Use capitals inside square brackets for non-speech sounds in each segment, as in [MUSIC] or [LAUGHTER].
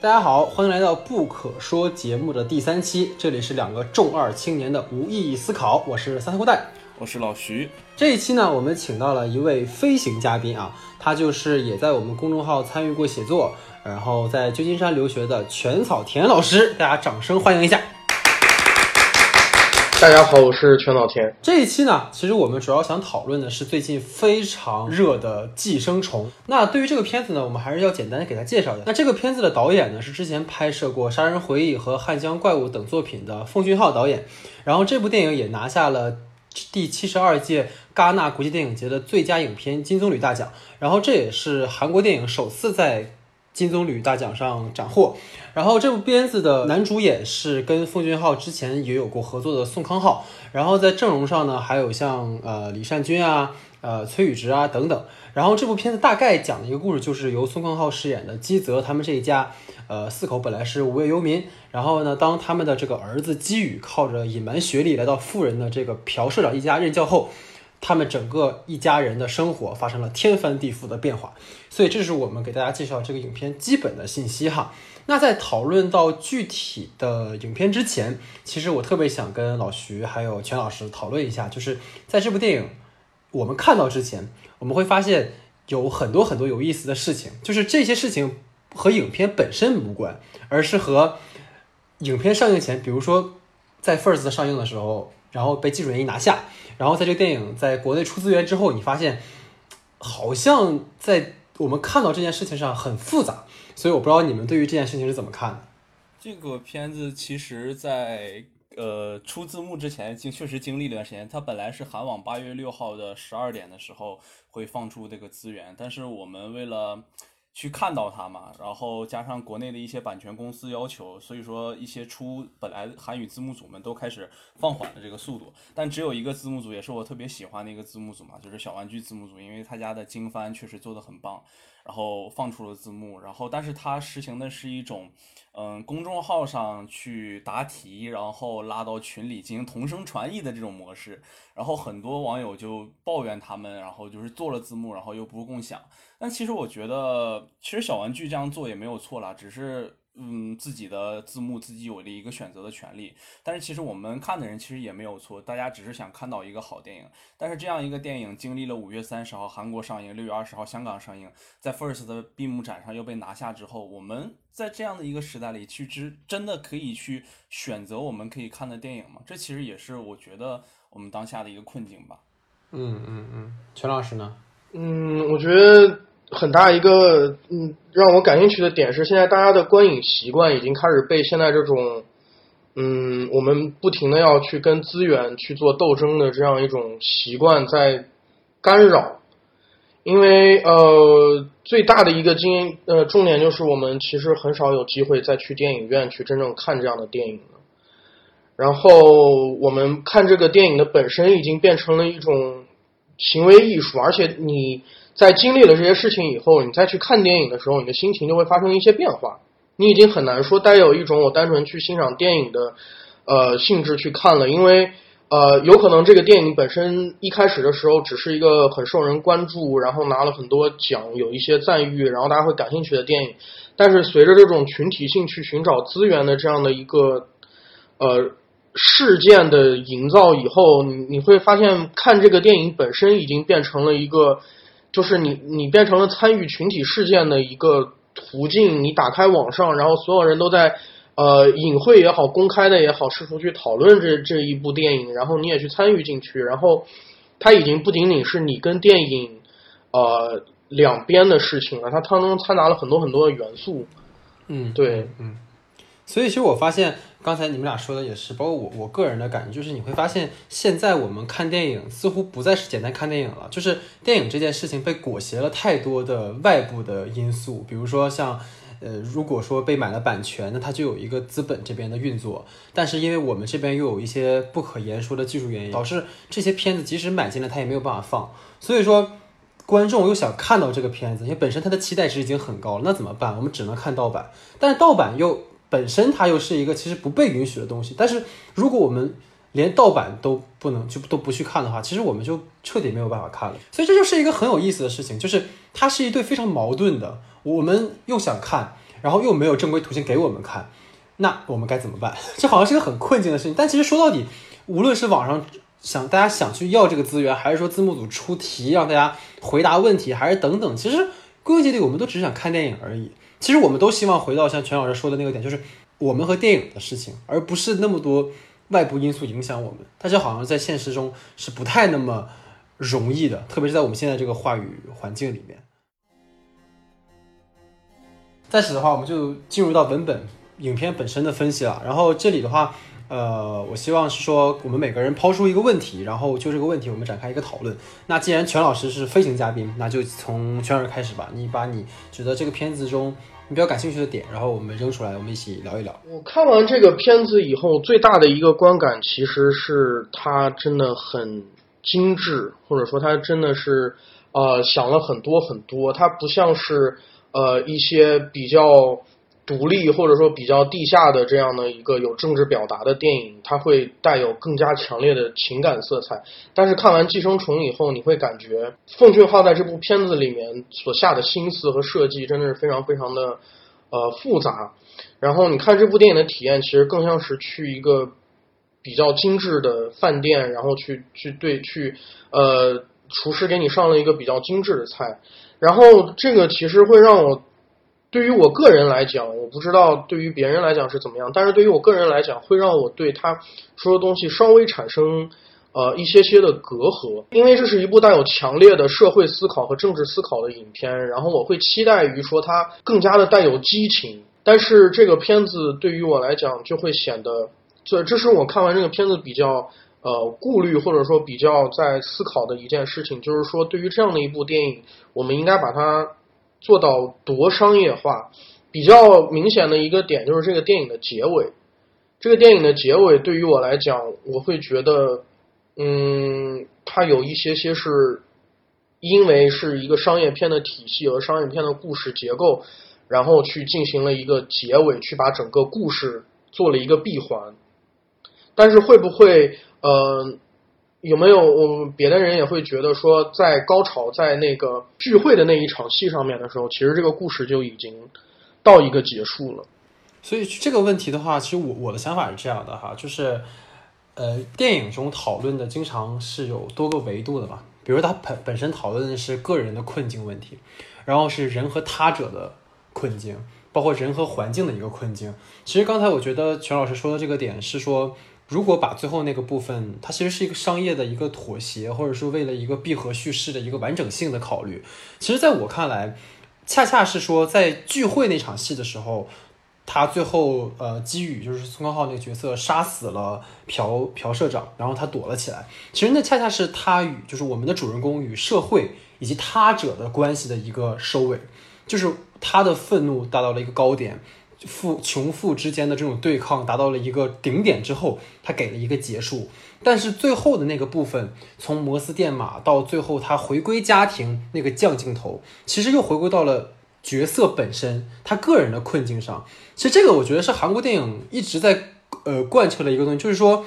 大家好，欢迎来到不可说节目的第三期，这里是两个重二青年的无意义思考，我是三头蛋，我是老徐。这一期呢，我们请到了一位飞行嘉宾啊，他就是也在我们公众号参与过写作，然后在旧金山留学的全草田老师，大家掌声欢迎一下。大家好，我是全老天。这一期呢，其实我们主要想讨论的是最近非常热的《寄生虫》。那对于这个片子呢，我们还是要简单给它介绍一下。那这个片子的导演呢，是之前拍摄过《杀人回忆》和《汉江怪物》等作品的奉俊昊导演。然后这部电影也拿下了第七十二届戛纳国际电影节的最佳影片金棕榈大奖。然后这也是韩国电影首次在金棕榈大奖上斩获。然后这部片子的男主演是跟奉俊昊之前也有过合作的宋康昊。然后在阵容上呢，还有像呃李善均啊、呃崔宇植啊等等。然后这部片子大概讲的一个故事，就是由宋康昊饰演的基泽他们这一家，呃四口本来是无业游民。然后呢，当他们的这个儿子基宇靠着隐瞒学历来到富人的这个朴社长一家任教后，他们整个一家人的生活发生了天翻地覆的变化。所以这是我们给大家介绍这个影片基本的信息哈。那在讨论到具体的影片之前，其实我特别想跟老徐还有全老师讨论一下，就是在这部电影我们看到之前，我们会发现有很多很多有意思的事情，就是这些事情和影片本身无关，而是和影片上映前，比如说在 First 上映的时候，然后被技术原因拿下，然后在这个电影在国内出资源之后，你发现好像在我们看到这件事情上很复杂。所以我不知道你们对于这件事情是怎么看的。这个片子其实，在呃出字幕之前，经确实经历了一段时间。它本来是韩网八月六号的十二点的时候会放出这个资源，但是我们为了去看到它嘛，然后加上国内的一些版权公司要求，所以说一些出本来韩语字幕组们都开始放缓了这个速度。但只有一个字幕组，也是我特别喜欢的一个字幕组嘛，就是小玩具字幕组，因为他家的经翻确实做的很棒。然后放出了字幕，然后但是它实行的是一种，嗯，公众号上去答题，然后拉到群里进行同声传译的这种模式，然后很多网友就抱怨他们，然后就是做了字幕，然后又不共享。但其实我觉得，其实小玩具这样做也没有错啦，只是。嗯，自己的字幕自己有了一个选择的权利，但是其实我们看的人其实也没有错，大家只是想看到一个好电影。但是这样一个电影经历了五月三十号韩国上映，六月二十号香港上映，在 First 的闭幕展上又被拿下之后，我们在这样的一个时代里去知真的可以去选择我们可以看的电影吗？这其实也是我觉得我们当下的一个困境吧。嗯嗯嗯，全老师呢？嗯，我觉得。很大一个嗯，让我感兴趣的点是，现在大家的观影习惯已经开始被现在这种嗯，我们不停的要去跟资源去做斗争的这样一种习惯在干扰。因为呃，最大的一个经呃重点就是我们其实很少有机会再去电影院去真正看这样的电影了。然后我们看这个电影的本身已经变成了一种行为艺术，而且你。在经历了这些事情以后，你再去看电影的时候，你的心情就会发生一些变化。你已经很难说带有一种我单纯去欣赏电影的呃性质去看了，因为呃有可能这个电影本身一开始的时候只是一个很受人关注，然后拿了很多奖，有一些赞誉，然后大家会感兴趣的电影。但是随着这种群体性去寻找资源的这样的一个呃事件的营造以后，你你会发现看这个电影本身已经变成了一个。就是你，你变成了参与群体事件的一个途径。你打开网上，然后所有人都在，呃，隐晦也好，公开的也好，试图去讨论这这一部电影，然后你也去参与进去。然后，它已经不仅仅是你跟电影，呃，两边的事情了，它当中掺杂了很多很多的元素。嗯，对，嗯。所以，其实我发现。刚才你们俩说的也是，包括我我个人的感觉，就是你会发现，现在我们看电影似乎不再是简单看电影了，就是电影这件事情被裹挟了太多的外部的因素，比如说像，呃，如果说被买了版权，那它就有一个资本这边的运作，但是因为我们这边又有一些不可言说的技术原因，导致这些片子即使买进来，它也没有办法放，所以说观众又想看到这个片子，因为本身它的期待值已经很高了，那怎么办？我们只能看盗版，但是盗版又。本身它又是一个其实不被允许的东西，但是如果我们连盗版都不能就都不去看的话，其实我们就彻底没有办法看了。所以这就是一个很有意思的事情，就是它是一对非常矛盾的，我们又想看，然后又没有正规途径给我们看，那我们该怎么办？[LAUGHS] 这好像是个很困境的事情。但其实说到底，无论是网上想大家想去要这个资源，还是说字幕组出题让大家回答问题，还是等等，其实归根结底，我们都只是想看电影而已。其实我们都希望回到像全老师说的那个点，就是我们和电影的事情，而不是那么多外部因素影响我们。但是好像在现实中是不太那么容易的，特别是在我们现在这个话语环境里面。在此的话，我们就进入到文本影片本身的分析了。然后这里的话，呃，我希望是说我们每个人抛出一个问题，然后就这个问题我们展开一个讨论。那既然全老师是飞行嘉宾，那就从全老师开始吧。你把你觉得这个片子中你比较感兴趣的点，然后我们扔出来，我们一起聊一聊。我看完这个片子以后，最大的一个观感其实是它真的很精致，或者说它真的是呃想了很多很多。它不像是呃一些比较独立或者说比较地下的这样的一个有政治表达的电影，它会带有更加强烈的情感色彩。但是看完《寄生虫》以后，你会感觉奉俊昊在这部片子里面所下的心思和设计真的是非常非常的呃复杂。然后你看这部电影的体验，其实更像是去一个比较精致的饭店，然后去去对去呃厨师给你上了一个比较精致的菜，然后这个其实会让我对于我个人来讲，我不知道对于别人来讲是怎么样，但是对于我个人来讲，会让我对他说的东西稍微产生呃一些些的隔阂，因为这是一部带有强烈的社会思考和政治思考的影片，然后我会期待于说它更加的带有激情，但是这个片子对于我来讲就会显得，这这是我看完这个片子比较呃顾虑或者说比较在思考的一件事情，就是说对于这样的一部电影，我们应该把它做到多商业化。比较明显的一个点就是这个电影的结尾，这个电影的结尾对于我来讲，我会觉得，嗯，它有一些些是因为是一个商业片的体系和商业片的故事结构，然后去进行了一个结尾，去把整个故事做了一个闭环。但是会不会，呃，有没有我别的人也会觉得说，在高潮在那个聚会的那一场戏上面的时候，其实这个故事就已经到一个结束了。所以这个问题的话，其实我我的想法是这样的哈，就是呃，电影中讨论的经常是有多个维度的嘛，比如它本本身讨论的是个人的困境问题，然后是人和他者的困境，包括人和环境的一个困境。其实刚才我觉得全老师说的这个点是说，如果把最后那个部分，它其实是一个商业的一个妥协，或者说为了一个闭合叙事的一个完整性的考虑。其实在我看来，恰恰是说在聚会那场戏的时候。他最后呃，基宇就是宋康昊那个角色杀死了朴朴社长，然后他躲了起来。其实那恰恰是他与就是我们的主人公与社会以及他者的关系的一个收尾，就是他的愤怒达到了一个高点，富穷富之间的这种对抗达到了一个顶点之后，他给了一个结束。但是最后的那个部分，从摩斯电码到最后他回归家庭那个降镜头，其实又回归到了。角色本身，他个人的困境上，其实这个我觉得是韩国电影一直在呃贯彻的一个东西，就是说，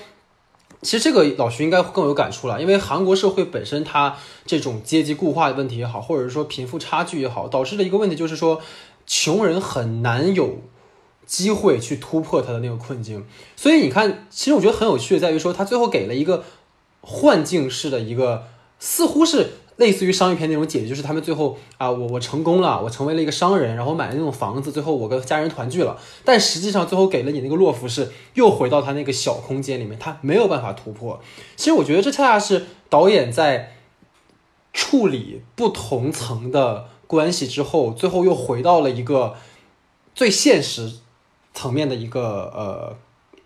其实这个老徐应该更有感触了，因为韩国社会本身它这种阶级固化的问题也好，或者说贫富差距也好，导致的一个问题就是说，穷人很难有机会去突破他的那个困境。所以你看，其实我觉得很有趣的在于说，他最后给了一个幻境式的一个，似乎是。类似于商业片那种解决，就是他们最后啊，我我成功了，我成为了一个商人，然后买了那种房子，最后我跟家人团聚了。但实际上最后给了你那个洛夫是又回到他那个小空间里面，他没有办法突破。其实我觉得这恰恰是导演在处理不同层的关系之后，最后又回到了一个最现实层面的一个呃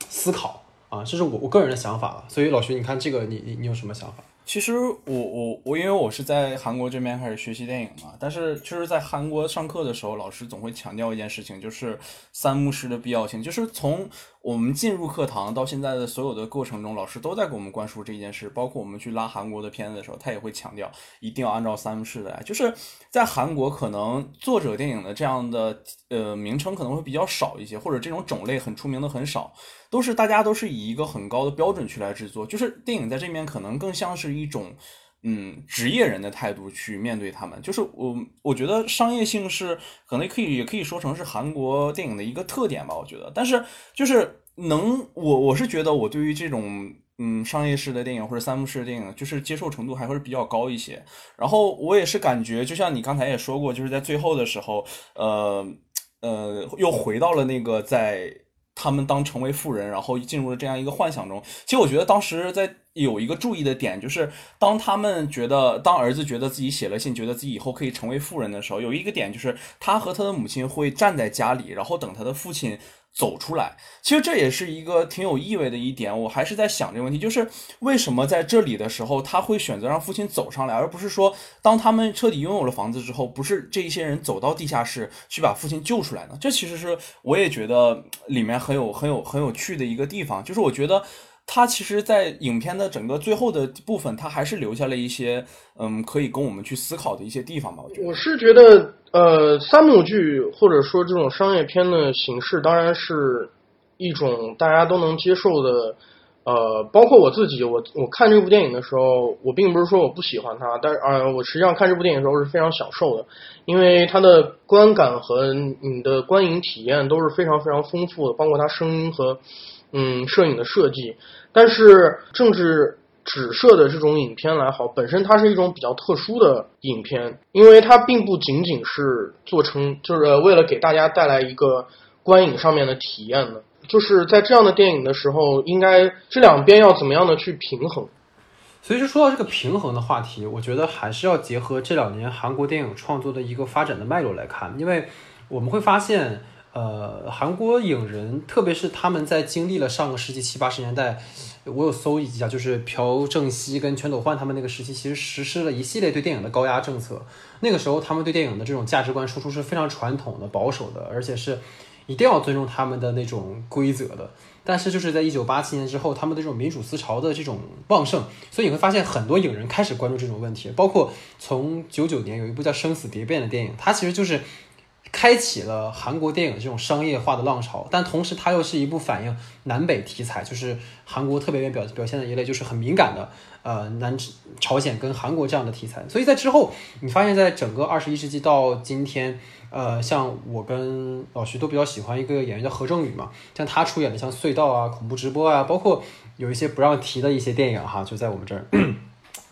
思考啊，这是我我个人的想法。所以老徐，你看这个，你你你有什么想法？其实我我我因为我是在韩国这边开始学习电影嘛，但是就是在韩国上课的时候，老师总会强调一件事情，就是三幕式的必要性。就是从我们进入课堂到现在的所有的过程中，老师都在给我们灌输这件事。包括我们去拉韩国的片子的时候，他也会强调一定要按照三幕式的来。就是在韩国，可能作者电影的这样的呃名称可能会比较少一些，或者这种种类很出名的很少。都是大家都是以一个很高的标准去来制作，就是电影在这面可能更像是一种嗯职业人的态度去面对他们。就是我我觉得商业性是可能可以也可以说成是韩国电影的一个特点吧。我觉得，但是就是能我我是觉得我对于这种。嗯，商业式的电影或者三幕式的电影，就是接受程度还会比较高一些。然后我也是感觉，就像你刚才也说过，就是在最后的时候，呃呃，又回到了那个在他们当成为富人，然后进入了这样一个幻想中。其实我觉得当时在有一个注意的点，就是当他们觉得，当儿子觉得自己写了信，觉得自己以后可以成为富人的时候，有一个点就是他和他的母亲会站在家里，然后等他的父亲。走出来，其实这也是一个挺有意味的一点。我还是在想这个问题，就是为什么在这里的时候他会选择让父亲走上来，而不是说当他们彻底拥有了房子之后，不是这一些人走到地下室去把父亲救出来呢？这其实是我也觉得里面很有很有很有趣的一个地方。就是我觉得他其实，在影片的整个最后的部分，他还是留下了一些嗯可以供我们去思考的一些地方吧。我觉得，我是觉得。呃，三幕剧或者说这种商业片的形式，当然是一种大家都能接受的。呃，包括我自己，我我看这部电影的时候，我并不是说我不喜欢它，但是啊，我实际上看这部电影的时候是非常享受的，因为它的观感和你的观影体验都是非常非常丰富的，包括它声音和嗯摄影的设计。但是政治。指涉的这种影片来好，本身它是一种比较特殊的影片，因为它并不仅仅是做成就是为了给大家带来一个观影上面的体验的，就是在这样的电影的时候，应该这两边要怎么样的去平衡？所以说说到这个平衡的话题，我觉得还是要结合这两年韩国电影创作的一个发展的脉络来看，因为我们会发现，呃，韩国影人，特别是他们在经历了上个世纪七八十年代。我有搜一下，就是朴正熙跟全斗焕他们那个时期，其实实施了一系列对电影的高压政策。那个时候，他们对电影的这种价值观输出是非常传统的、保守的，而且是一定要尊重他们的那种规则的。但是，就是在一九八七年之后，他们的这种民主思潮的这种旺盛，所以你会发现很多影人开始关注这种问题。包括从九九年有一部叫《生死蝶变》的电影，它其实就是。开启了韩国电影这种商业化的浪潮，但同时它又是一部反映南北题材，就是韩国特别愿表表现的一类，就是很敏感的，呃，南朝鲜跟韩国这样的题材。所以在之后，你发现在整个二十一世纪到今天，呃，像我跟老徐都比较喜欢一个演员叫何正宇嘛，像他出演的像隧道啊、恐怖直播啊，包括有一些不让提的一些电影哈，就在我们这儿。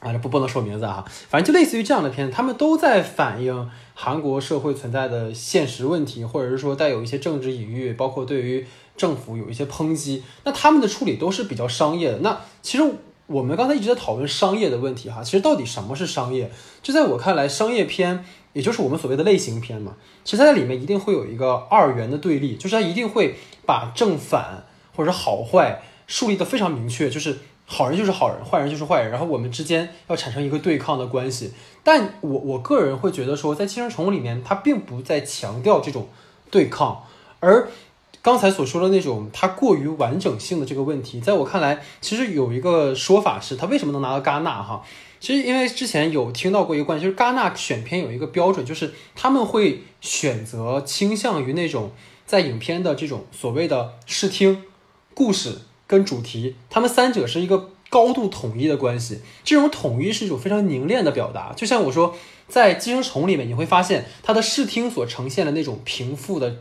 啊，这不不能说名字啊，反正就类似于这样的片子，他们都在反映韩国社会存在的现实问题，或者是说带有一些政治隐喻，包括对于政府有一些抨击。那他们的处理都是比较商业的。那其实我们刚才一直在讨论商业的问题哈，其实到底什么是商业？就在我看来，商业片也就是我们所谓的类型片嘛，其实它在里面一定会有一个二元的对立，就是它一定会把正反或者好坏树立的非常明确，就是。好人就是好人，坏人就是坏人，然后我们之间要产生一个对抗的关系。但我我个人会觉得说，在寄生虫里面，它并不在强调这种对抗，而刚才所说的那种它过于完整性的这个问题，在我看来，其实有一个说法是，它为什么能拿到戛纳哈？其实因为之前有听到过一个观点，就是戛纳选片有一个标准，就是他们会选择倾向于那种在影片的这种所谓的视听故事。跟主题，他们三者是一个高度统一的关系。这种统一是一种非常凝练的表达。就像我说，在《寄生虫》里面，你会发现它的视听所呈现的那种贫富的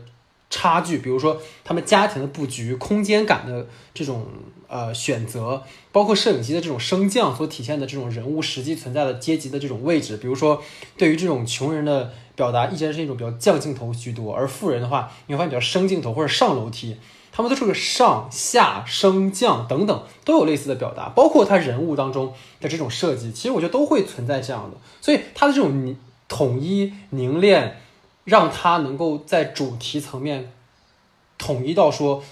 差距，比如说他们家庭的布局、空间感的这种呃选择，包括摄影机的这种升降所体现的这种人物实际存在的阶级的这种位置。比如说，对于这种穷人的表达，依然是一种比较降镜头居多；而富人的话，你会发现比较升镜头或者上楼梯。他们都是个上下升降等等都有类似的表达，包括他人物当中的这种设计，其实我觉得都会存在这样的。所以他的这种统一凝练，让他能够在主题层面统一到说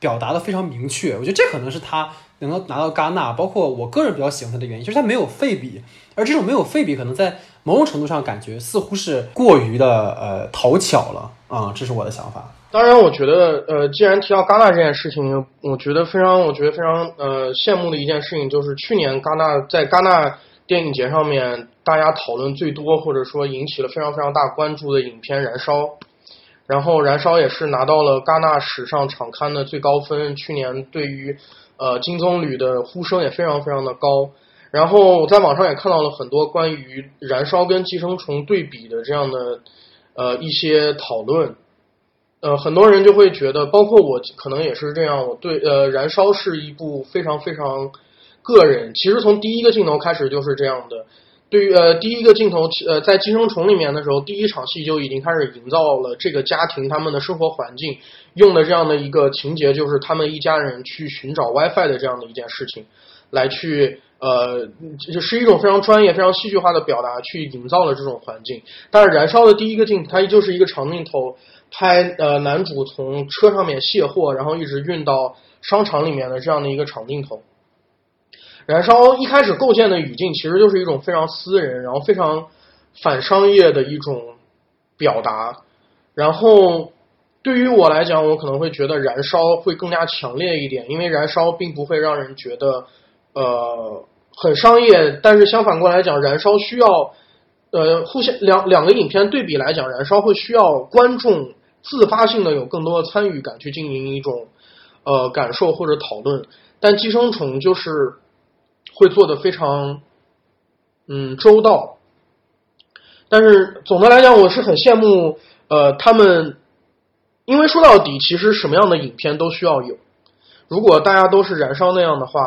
表达的非常明确。我觉得这可能是他能够拿到戛纳，包括我个人比较喜欢他的原因，就是他没有废笔，而这种没有废笔，可能在某种程度上感觉似乎是过于的呃讨巧了啊，这是我的想法。当然，我觉得，呃，既然提到戛纳这件事情，我觉得非常，我觉得非常，呃，羡慕的一件事情，就是去年戛纳在戛纳电影节上面，大家讨论最多或者说引起了非常非常大关注的影片《燃烧》，然后《燃烧》也是拿到了戛纳史上场刊的最高分。去年对于呃金棕榈的呼声也非常非常的高。然后我在网上也看到了很多关于燃烧跟寄生虫对比的这样的呃一些讨论。呃，很多人就会觉得，包括我可能也是这样，我对呃燃烧是一部非常非常个人，其实从第一个镜头开始就是这样的。对于呃第一个镜头，呃在寄生虫里面的时候，第一场戏就已经开始营造了这个家庭他们的生活环境，用的这样的一个情节，就是他们一家人去寻找 WiFi 的这样的一件事情，来去呃是一种非常专业、非常戏剧化的表达，去营造了这种环境。但是燃烧的第一个镜，它就是一个长镜头，拍呃男主从车上面卸货，然后一直运到商场里面的这样的一个长镜头。燃烧一开始构建的语境其实就是一种非常私人，然后非常反商业的一种表达。然后对于我来讲，我可能会觉得燃烧会更加强烈一点，因为燃烧并不会让人觉得呃很商业，但是相反过来讲，燃烧需要呃互相两两个影片对比来讲，燃烧会需要观众自发性的有更多的参与感去进行一种呃感受或者讨论，但寄生虫就是。会做的非常，嗯，周到。但是总的来讲，我是很羡慕，呃，他们，因为说到底，其实什么样的影片都需要有。如果大家都是燃烧那样的话，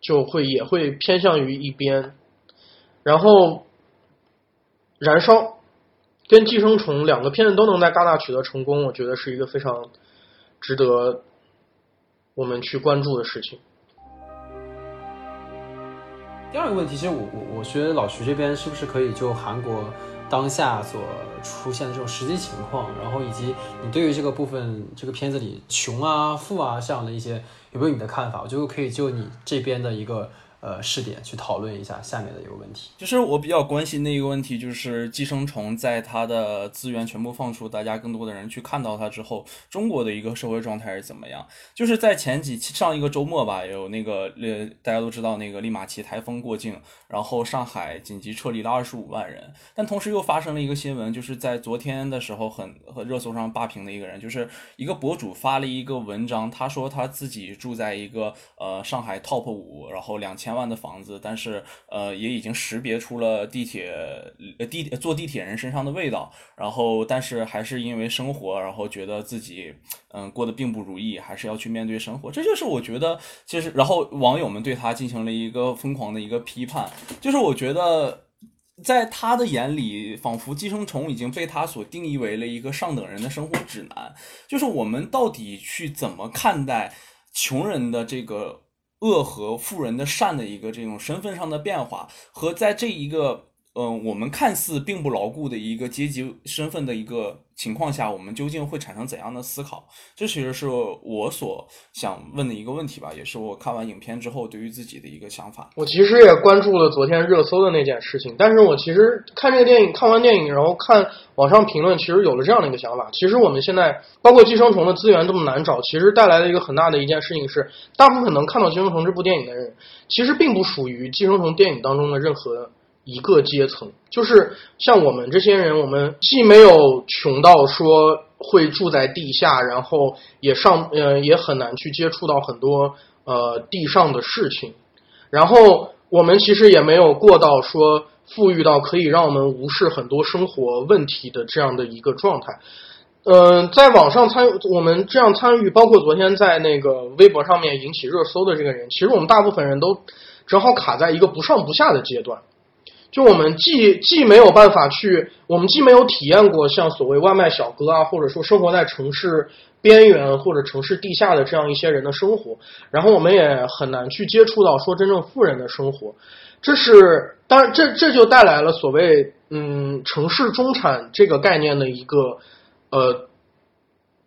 就会也会偏向于一边。然后，燃烧跟寄生虫两个片子都能在戛纳取得成功，我觉得是一个非常值得我们去关注的事情。第二个问题，其实我我我觉得老徐这边是不是可以就韩国当下所出现的这种实际情况，然后以及你对于这个部分这个片子里穷啊富啊这样的一些有没有你的看法？我觉得可以就你这边的一个。呃，试点去讨论一下下面的一个问题。其实我比较关心的一个问题，就是寄生虫在它的资源全部放出，大家更多的人去看到它之后，中国的一个社会状态是怎么样？就是在前几期上一个周末吧，有那个呃，大家都知道那个利马奇台风过境，然后上海紧急撤离了二十五万人。但同时又发生了一个新闻，就是在昨天的时候，很很热搜上霸屏的一个人，就是一个博主发了一个文章，他说他自己住在一个呃上海 top 五，然后两千。万的房子，但是呃，也已经识别出了地铁地坐地铁人身上的味道，然后但是还是因为生活，然后觉得自己嗯过得并不如意，还是要去面对生活。这就是我觉得，其实然后网友们对他进行了一个疯狂的一个批判，就是我觉得在他的眼里，仿佛寄生虫已经被他所定义为了一个上等人的生活指南。就是我们到底去怎么看待穷人的这个？恶和富人的善的一个这种身份上的变化，和在这一个嗯我们看似并不牢固的一个阶级身份的一个情况下，我们究竟会产生怎样的思考？这其实是我所想问的一个问题吧，也是我看完影片之后对于自己的一个想法。我其实也关注了昨天热搜的那件事情，但是我其实看这个电影，看完电影，然后看网上评论，其实有了这样的一个想法。其实我们现在包括寄生虫的资源这么难找，其实带来的一个很大的一件事情是，大部分能看到寄生虫这部电影的人，其实并不属于寄生虫电影当中的任何。一个阶层，就是像我们这些人，我们既没有穷到说会住在地下，然后也上呃也很难去接触到很多呃地上的事情，然后我们其实也没有过到说富裕到可以让我们无视很多生活问题的这样的一个状态。嗯，在网上参我们这样参与，包括昨天在那个微博上面引起热搜的这个人，其实我们大部分人都正好卡在一个不上不下的阶段。就我们既既没有办法去，我们既没有体验过像所谓外卖小哥啊，或者说生活在城市边缘或者城市地下的这样一些人的生活，然后我们也很难去接触到说真正富人的生活。这是当然，这这就带来了所谓嗯城市中产这个概念的一个呃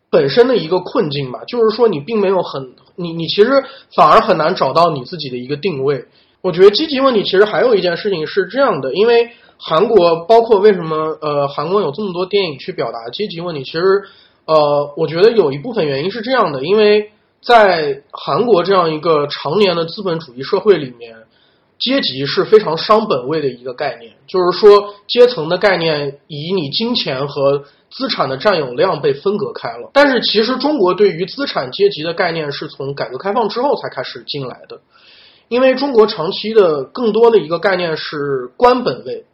本身的一个困境吧。就是说，你并没有很你你其实反而很难找到你自己的一个定位。我觉得积极问题其实还有一件事情是这样的，因为韩国包括为什么呃韩国有这么多电影去表达阶级问题，其实呃我觉得有一部分原因是这样的，因为在韩国这样一个常年的资本主义社会里面，阶级是非常伤本位的一个概念，就是说阶层的概念以你金钱和资产的占有量被分隔开了。但是其实中国对于资产阶级的概念是从改革开放之后才开始进来的。因为中国长期的更多的一个概念是官本位，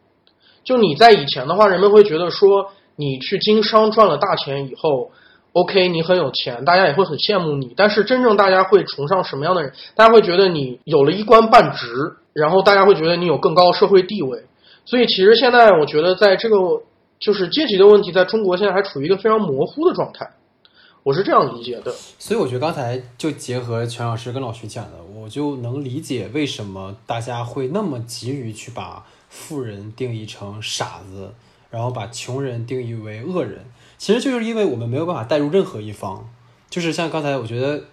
就你在以前的话，人们会觉得说你去经商赚了大钱以后，OK，你很有钱，大家也会很羡慕你。但是真正大家会崇尚什么样的人？大家会觉得你有了一官半职，然后大家会觉得你有更高的社会地位。所以其实现在我觉得在这个就是阶级的问题，在中国现在还处于一个非常模糊的状态。我是这样理解的，所以我觉得刚才就结合全老师跟老徐讲的，我就能理解为什么大家会那么急于去把富人定义成傻子，然后把穷人定义为恶人。其实就是因为我们没有办法带入任何一方，就是像刚才我觉得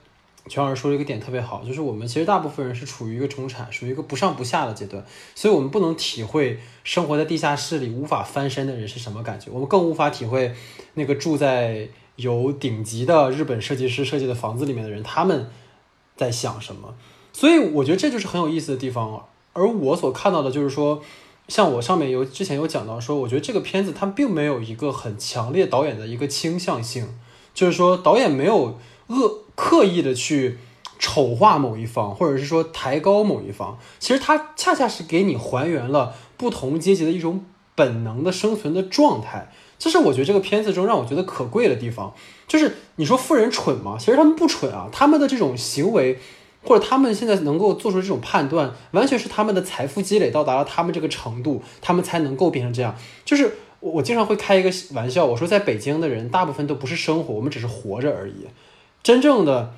全老师说了一个点特别好，就是我们其实大部分人是处于一个中产，属于一个不上不下的阶段，所以我们不能体会生活在地下室里无法翻身的人是什么感觉，我们更无法体会那个住在。有顶级的日本设计师设计的房子里面的人，他们在想什么？所以我觉得这就是很有意思的地方。而我所看到的就是说，像我上面有之前有讲到说，我觉得这个片子它并没有一个很强烈导演的一个倾向性，就是说导演没有恶刻意的去丑化某一方，或者是说抬高某一方。其实它恰恰是给你还原了不同阶级的一种本能的生存的状态。这是我觉得这个片子中让我觉得可贵的地方，就是你说富人蠢吗？其实他们不蠢啊，他们的这种行为，或者他们现在能够做出这种判断，完全是他们的财富积累到达了他们这个程度，他们才能够变成这样。就是我我经常会开一个玩笑，我说在北京的人大部分都不是生活，我们只是活着而已，真正的。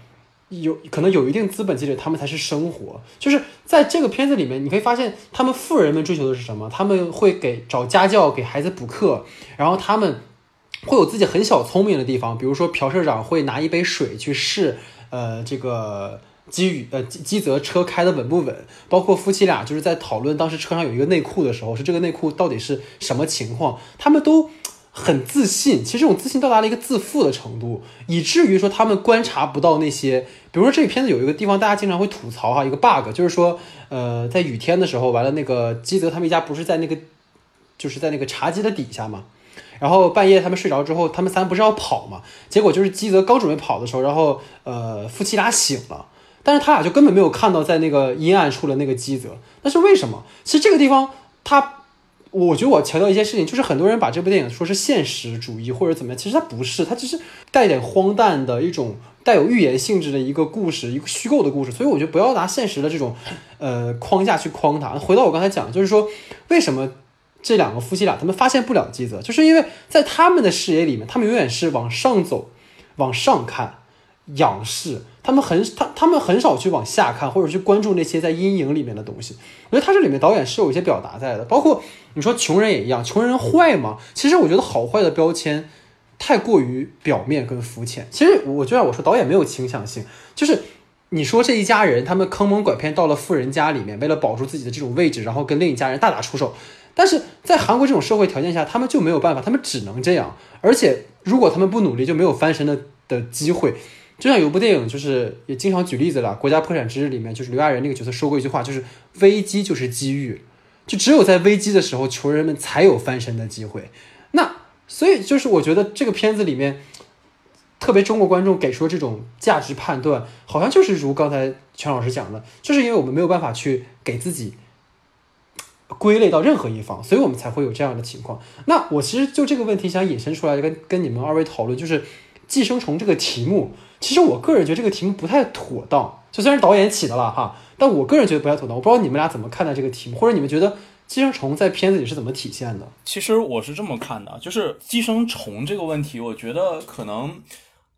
有可能有一定资本积累，他们才是生活。就是在这个片子里面，你可以发现，他们富人们追求的是什么？他们会给找家教给孩子补课，然后他们会有自己很小聪明的地方，比如说朴社长会拿一杯水去试，呃，这个基宇呃基基泽车开的稳不稳？包括夫妻俩就是在讨论当时车上有一个内裤的时候，是这个内裤到底是什么情况？他们都。很自信，其实这种自信到达了一个自负的程度，以至于说他们观察不到那些，比如说这个片子有一个地方大家经常会吐槽哈，一个 bug 就是说，呃，在雨天的时候，完了那个基泽他们一家不是在那个，就是在那个茶几的底下嘛，然后半夜他们睡着之后，他们三不是要跑嘛，结果就是基泽刚准备跑的时候，然后呃夫妻俩醒了，但是他俩就根本没有看到在那个阴暗处的那个基泽，那是为什么？其实这个地方他。我觉得我强调一件事情，就是很多人把这部电影说是现实主义或者怎么样，其实它不是，它只是带点荒诞的一种带有寓言性质的一个故事，一个虚构的故事。所以我觉得不要拿现实的这种呃框架去框它。回到我刚才讲，就是说为什么这两个夫妻俩他们发现不了基泽，就是因为在他们的视野里面，他们永远是往上走，往上看。仰视他们很他他们很少去往下看，或者去关注那些在阴影里面的东西。我觉得他这里面导演是有一些表达在的，包括你说穷人也一样，穷人坏吗？其实我觉得好坏的标签太过于表面跟肤浅。其实我就像我说，导演没有倾向性，就是你说这一家人他们坑蒙拐骗到了富人家里面，为了保住自己的这种位置，然后跟另一家人大打出手。但是在韩国这种社会条件下，他们就没有办法，他们只能这样。而且如果他们不努力，就没有翻身的的机会。就像有部电影，就是也经常举例子了，《国家破产之日》里面，就是刘亚仁那个角色说过一句话，就是危机就是机遇，就只有在危机的时候，穷人们才有翻身的机会。那所以就是我觉得这个片子里面，特别中国观众给出的这种价值判断，好像就是如刚才全老师讲的，就是因为我们没有办法去给自己归类到任何一方，所以我们才会有这样的情况。那我其实就这个问题想引申出来，跟跟你们二位讨论，就是寄生虫这个题目。其实我个人觉得这个题目不太妥当，就虽然导演起的了哈，但我个人觉得不太妥当。我不知道你们俩怎么看待这个题目，或者你们觉得寄生虫在片子里是怎么体现的？其实我是这么看的，就是寄生虫这个问题，我觉得可能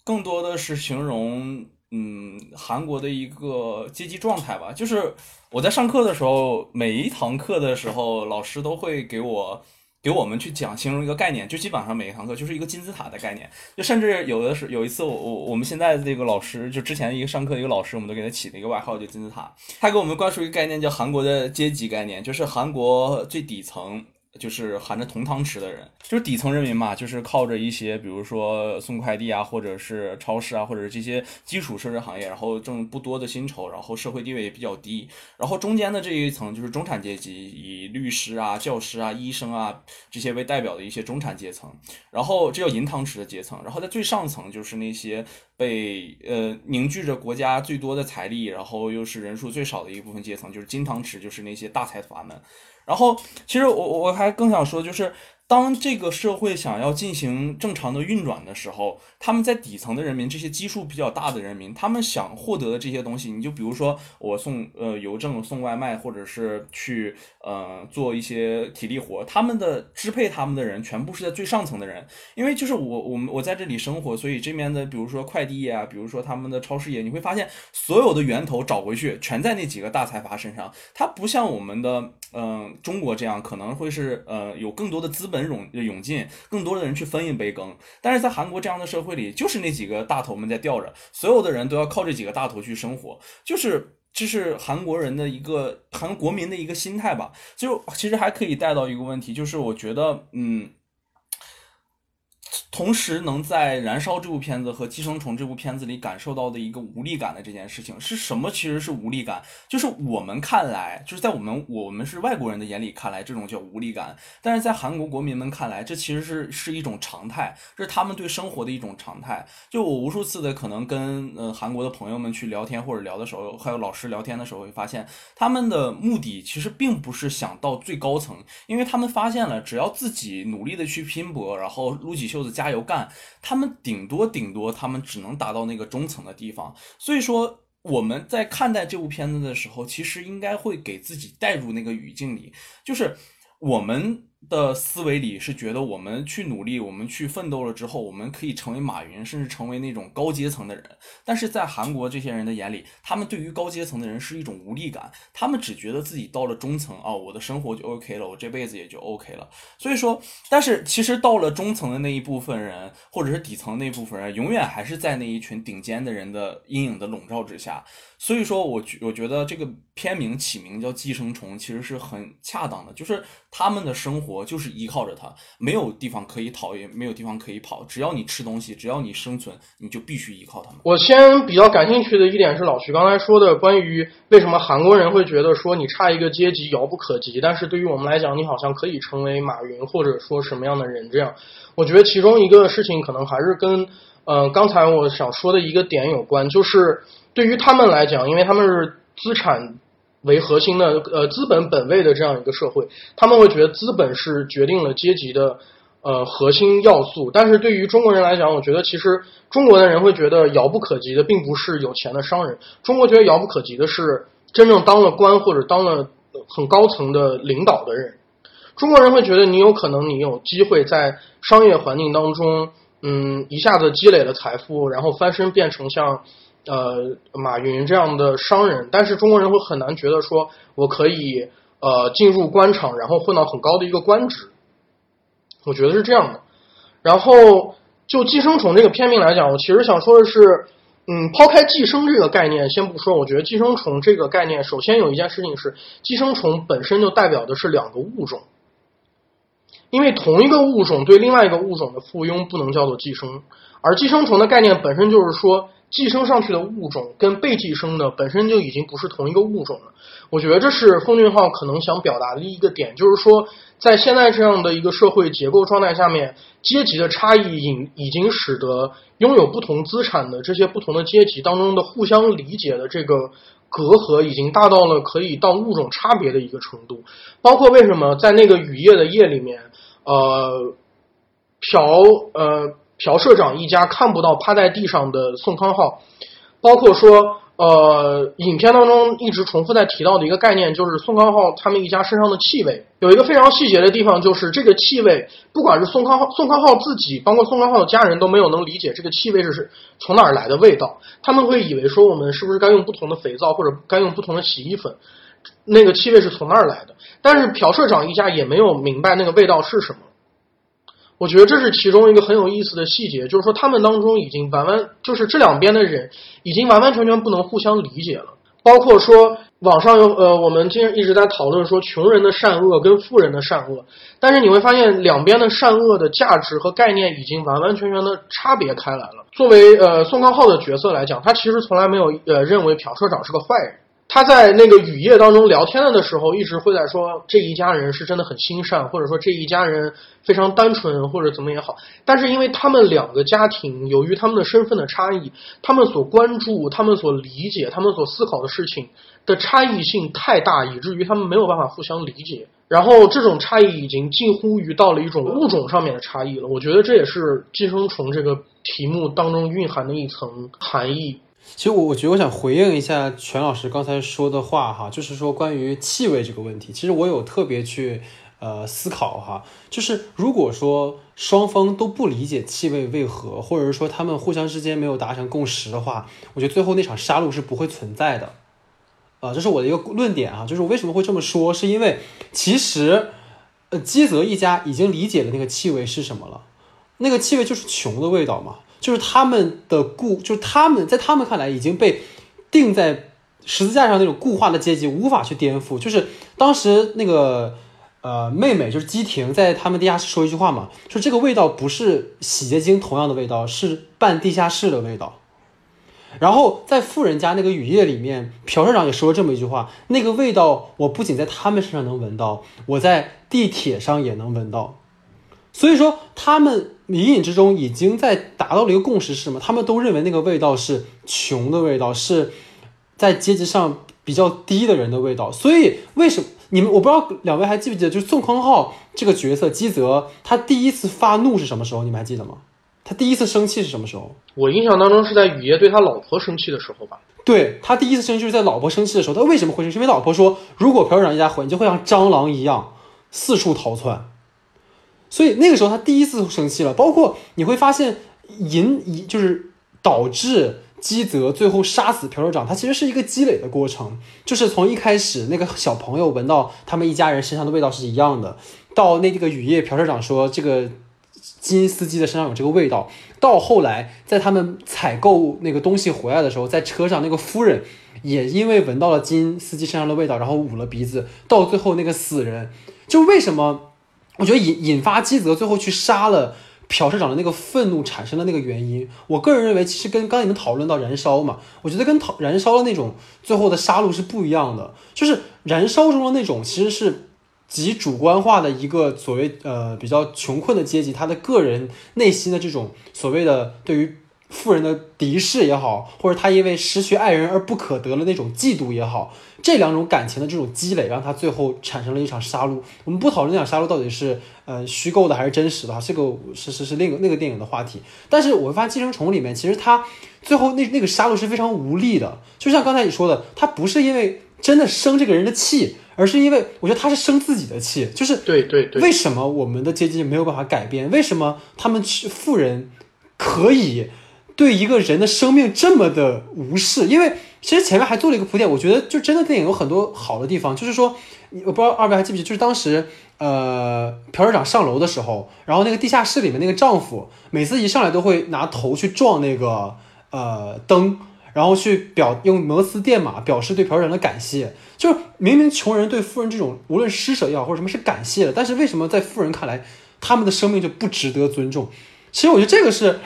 更多的是形容嗯韩国的一个阶级状态吧。就是我在上课的时候，每一堂课的时候，老师都会给我。给我们去讲形容一个概念，就基本上每一堂课就是一个金字塔的概念，就甚至有的是有一次我我我们现在这个老师，就之前一个上课一个老师，我们都给他起了一个外号叫金字塔。他给我们灌输一个概念叫韩国的阶级概念，就是韩国最底层就是含着铜汤匙的人，就是底层人民嘛，就是靠着一些比如说送快递啊，或者是超市啊，或者是这些基础设施行业，然后挣不多的薪酬，然后社会地位也比较低。然后中间的这一层就是中产阶级，以律师啊、教师啊、医生啊这些为代表的一些中产阶层。然后这叫银汤匙的阶层。然后在最上层就是那些被呃凝聚着国家最多的财力，然后又是人数最少的一部分阶层，就是金汤匙，就是那些大财阀们。然后，其实我我还更想说，就是当这个社会想要进行正常的运转的时候，他们在底层的人民，这些基数比较大的人民，他们想获得的这些东西，你就比如说我送呃邮政、送外卖，或者是去呃做一些体力活，他们的支配他们的人全部是在最上层的人，因为就是我我们我在这里生活，所以这边的比如说快递业啊，比如说他们的超市业，你会发现所有的源头找回去全在那几个大财阀身上，它不像我们的。嗯，中国这样可能会是呃有更多的资本涌涌进，更多的人去分一杯羹。但是在韩国这样的社会里，就是那几个大头们在吊着，所有的人都要靠这几个大头去生活，就是这是韩国人的一个韩国民的一个心态吧。就其实还可以带到一个问题，就是我觉得嗯。同时，能在《燃烧》这部片子和《寄生虫》这部片子里感受到的一个无力感的这件事情是什么？其实是无力感，就是我们看来，就是在我们我们是外国人的眼里看来，这种叫无力感；但是在韩国国民们看来，这其实是是一种常态，这是他们对生活的一种常态。就我无数次的可能跟呃韩国的朋友们去聊天或者聊的时候，还有老师聊天的时候，会发现他们的目的其实并不是想到最高层，因为他们发现了，只要自己努力的去拼搏，然后撸起袖子加。加油干！他们顶多顶多，他们只能达到那个中层的地方。所以说，我们在看待这部片子的时候，其实应该会给自己带入那个语境里，就是我们。的思维里是觉得我们去努力，我们去奋斗了之后，我们可以成为马云，甚至成为那种高阶层的人。但是在韩国这些人的眼里，他们对于高阶层的人是一种无力感，他们只觉得自己到了中层啊，我的生活就 OK 了，我这辈子也就 OK 了。所以说，但是其实到了中层的那一部分人，或者是底层那部分人，永远还是在那一群顶尖的人的阴影的笼罩之下。所以说，我觉我觉得这个片名起名叫《寄生虫》，其实是很恰当的，就是他们的生活我就是依靠着它，没有地方可以逃，也没有地方可以跑。只要你吃东西，只要你生存，你就必须依靠他们。我先比较感兴趣的一点是老徐刚才说的，关于为什么韩国人会觉得说你差一个阶级遥不可及，但是对于我们来讲，你好像可以成为马云或者说什么样的人这样。我觉得其中一个事情可能还是跟呃刚才我想说的一个点有关，就是。对于他们来讲，因为他们是资产为核心的，呃，资本本位的这样一个社会，他们会觉得资本是决定了阶级的呃核心要素。但是对于中国人来讲，我觉得其实中国的人会觉得遥不可及的，并不是有钱的商人。中国觉得遥不可及的是真正当了官或者当了很高层的领导的人。中国人会觉得你有可能你有机会在商业环境当中，嗯，一下子积累了财富，然后翻身变成像。呃，马云这样的商人，但是中国人会很难觉得说我可以呃进入官场，然后混到很高的一个官职。我觉得是这样的。然后就寄生虫这个片名来讲，我其实想说的是，嗯，抛开寄生这个概念先不说，我觉得寄生虫这个概念，首先有一件事情是，寄生虫本身就代表的是两个物种，因为同一个物种对另外一个物种的附庸不能叫做寄生，而寄生虫的概念本身就是说。寄生上去的物种跟被寄生的本身就已经不是同一个物种了。我觉得这是奉俊昊可能想表达的一个点，就是说，在现在这样的一个社会结构状态下面，阶级的差异已已经使得拥有不同资产的这些不同的阶级当中的互相理解的这个隔阂已经大到了可以到物种差别的一个程度。包括为什么在那个雨夜的夜里面，呃，朴呃。朴社长一家看不到趴在地上的宋康昊，包括说，呃，影片当中一直重复在提到的一个概念，就是宋康昊他们一家身上的气味。有一个非常细节的地方，就是这个气味，不管是宋康昊、宋康昊自己，包括宋康昊的家人都没有能理解这个气味是从哪儿来的味道。他们会以为说，我们是不是该用不同的肥皂，或者该用不同的洗衣粉？那个气味是从那儿来的。但是朴社长一家也没有明白那个味道是什么。我觉得这是其中一个很有意思的细节，就是说他们当中已经完完，就是这两边的人已经完完全全不能互相理解了。包括说网上有呃，我们今日一直在讨论说穷人的善恶跟富人的善恶，但是你会发现两边的善恶的价值和概念已经完完全全的差别开来了。作为呃宋康昊的角色来讲，他其实从来没有呃认为朴社长是个坏人。他在那个雨夜当中聊天了的时候，一直会在说这一家人是真的很心善，或者说这一家人非常单纯，或者怎么也好。但是因为他们两个家庭由于他们的身份的差异，他们所关注、他们所理解、他们所思考的事情的差异性太大，以至于他们没有办法互相理解。然后这种差异已经近乎于到了一种物种上面的差异了。我觉得这也是寄生虫这个题目当中蕴含的一层含义。其实我我觉得我想回应一下全老师刚才说的话哈，就是说关于气味这个问题，其实我有特别去呃思考哈，就是如果说双方都不理解气味为何，或者是说他们互相之间没有达成共识的话，我觉得最后那场杀戮是不会存在的，啊，这是我的一个论点啊，就是我为什么会这么说，是因为其实呃基泽一家已经理解了那个气味是什么了，那个气味就是穷的味道嘛。就是他们的固，就是他们在他们看来已经被定在十字架上那种固化的阶级无法去颠覆。就是当时那个呃妹妹就是基廷在他们地下室说一句话嘛，说这个味道不是洗洁精同样的味道，是半地下室的味道。然后在富人家那个雨夜里面，朴社长也说了这么一句话：那个味道我不仅在他们身上能闻到，我在地铁上也能闻到。所以说他们。隐隐之中已经在达到了一个共识，是什么？他们都认为那个味道是穷的味道，是在阶级上比较低的人的味道。所以为什么你们我不知道两位还记不记得，就是宋康昊这个角色基泽，他第一次发怒是什么时候？你们还记得吗？他第一次生气是什么时候？我印象当中是在雨夜对他老婆生气的时候吧。对他第一次生气就是在老婆生气的时候。他为什么会生气？因为老婆说，如果朴社长一家回，你就会像蟑螂一样四处逃窜。所以那个时候他第一次生气了，包括你会发现引就是导致基泽最后杀死朴社长，他其实是一个积累的过程，就是从一开始那个小朋友闻到他们一家人身上的味道是一样的，到那个雨夜朴社长说这个金司机的身上有这个味道，到后来在他们采购那个东西回来的时候，在车上那个夫人也因为闻到了金司机身上的味道，然后捂了鼻子，到最后那个死人就为什么？我觉得引引发基泽最后去杀了朴社长的那个愤怒产生的那个原因，我个人认为其实跟刚才你们讨论到燃烧嘛，我觉得跟讨燃烧的那种最后的杀戮是不一样的。就是燃烧中的那种其实是极主观化的一个所谓呃比较穷困的阶级，他的个人内心的这种所谓的对于。富人的敌视也好，或者他因为失去爱人而不可得的那种嫉妒也好，这两种感情的这种积累，让他最后产生了一场杀戮。我们不讨论那场杀戮到底是呃虚构的还是真实的哈，这个是是是另一个那个电影的话题。但是我发现《寄生虫》里面，其实他最后那那个杀戮是非常无力的，就像刚才你说的，他不是因为真的生这个人的气，而是因为我觉得他是生自己的气，就是对对对，为什么我们的阶级没有办法改变？为什么他们去富人可以？对一个人的生命这么的无视，因为其实前面还做了一个铺垫，我觉得就真的电影有很多好的地方，就是说，我不知道二位还记不记，就是当时呃朴社长上楼的时候，然后那个地下室里面那个丈夫每次一上来都会拿头去撞那个呃灯，然后去表用摩斯电码表示对朴社长的感谢，就是明明穷人对富人这种无论施舍也好或者什么是感谢的，但是为什么在富人看来他们的生命就不值得尊重？其实我觉得这个是。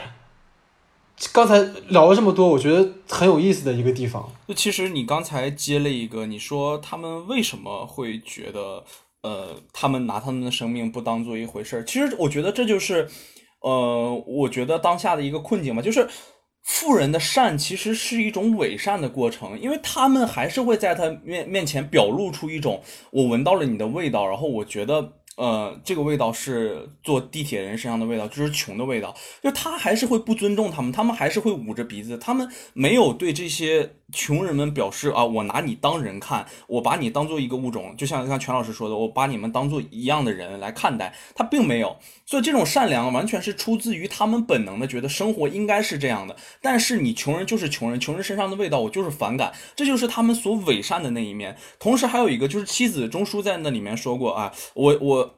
刚才聊了这么多，我觉得很有意思的一个地方。就其实你刚才接了一个，你说他们为什么会觉得，呃，他们拿他们的生命不当做一回事儿？其实我觉得这就是，呃，我觉得当下的一个困境嘛，就是富人的善其实是一种伪善的过程，因为他们还是会在他面面前表露出一种，我闻到了你的味道，然后我觉得。呃，这个味道是坐地铁人身上的味道，就是穷的味道。就他还是会不尊重他们，他们还是会捂着鼻子，他们没有对这些穷人们表示啊，我拿你当人看，我把你当做一个物种，就像像全老师说的，我把你们当做一样的人来看待。他并没有，所以这种善良完全是出自于他们本能的，觉得生活应该是这样的。但是你穷人就是穷人，穷人身上的味道我就是反感，这就是他们所伪善的那一面。同时还有一个就是妻子中书在那里面说过啊，我我。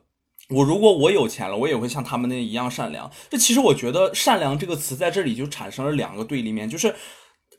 我如果我有钱了，我也会像他们那一样善良。这其实我觉得“善良”这个词在这里就产生了两个对立面，就是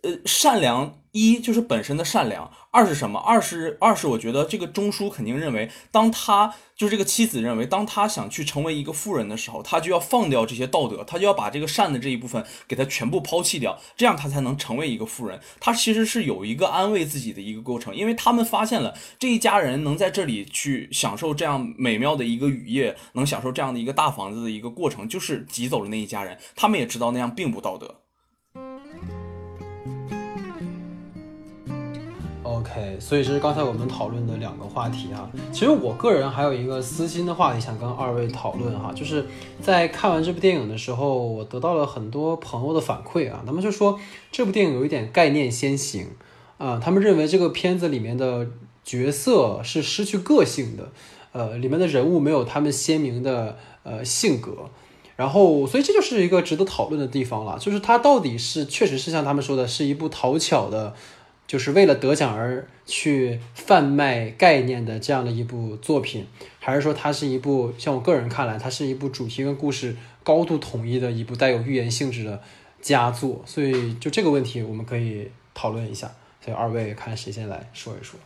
呃，善良一就是本身的善良，二是什么？二是二是我觉得这个钟书肯定认为，当他就是这个妻子认为，当他想去成为一个富人的时候，他就要放掉这些道德，他就要把这个善的这一部分给他全部抛弃掉，这样他才能成为一个富人。他其实是有一个安慰自己的一个过程，因为他们发现了这一家人能在这里去享受这样美妙的一个雨夜，能享受这样的一个大房子的一个过程，就是挤走了那一家人。他们也知道那样并不道德。OK，所以这是刚才我们讨论的两个话题啊。其实我个人还有一个私心的话题想跟二位讨论哈，就是在看完这部电影的时候，我得到了很多朋友的反馈啊，他们就说这部电影有一点概念先行啊，他们认为这个片子里面的角色是失去个性的，呃，里面的人物没有他们鲜明的呃性格，然后所以这就是一个值得讨论的地方了，就是它到底是确实是像他们说的是一部讨巧的。就是为了得奖而去贩卖概念的这样的一部作品，还是说它是一部像我个人看来，它是一部主题跟故事高度统一的一部带有寓言性质的佳作？所以就这个问题，我们可以讨论一下。所以二位看谁先来说一说。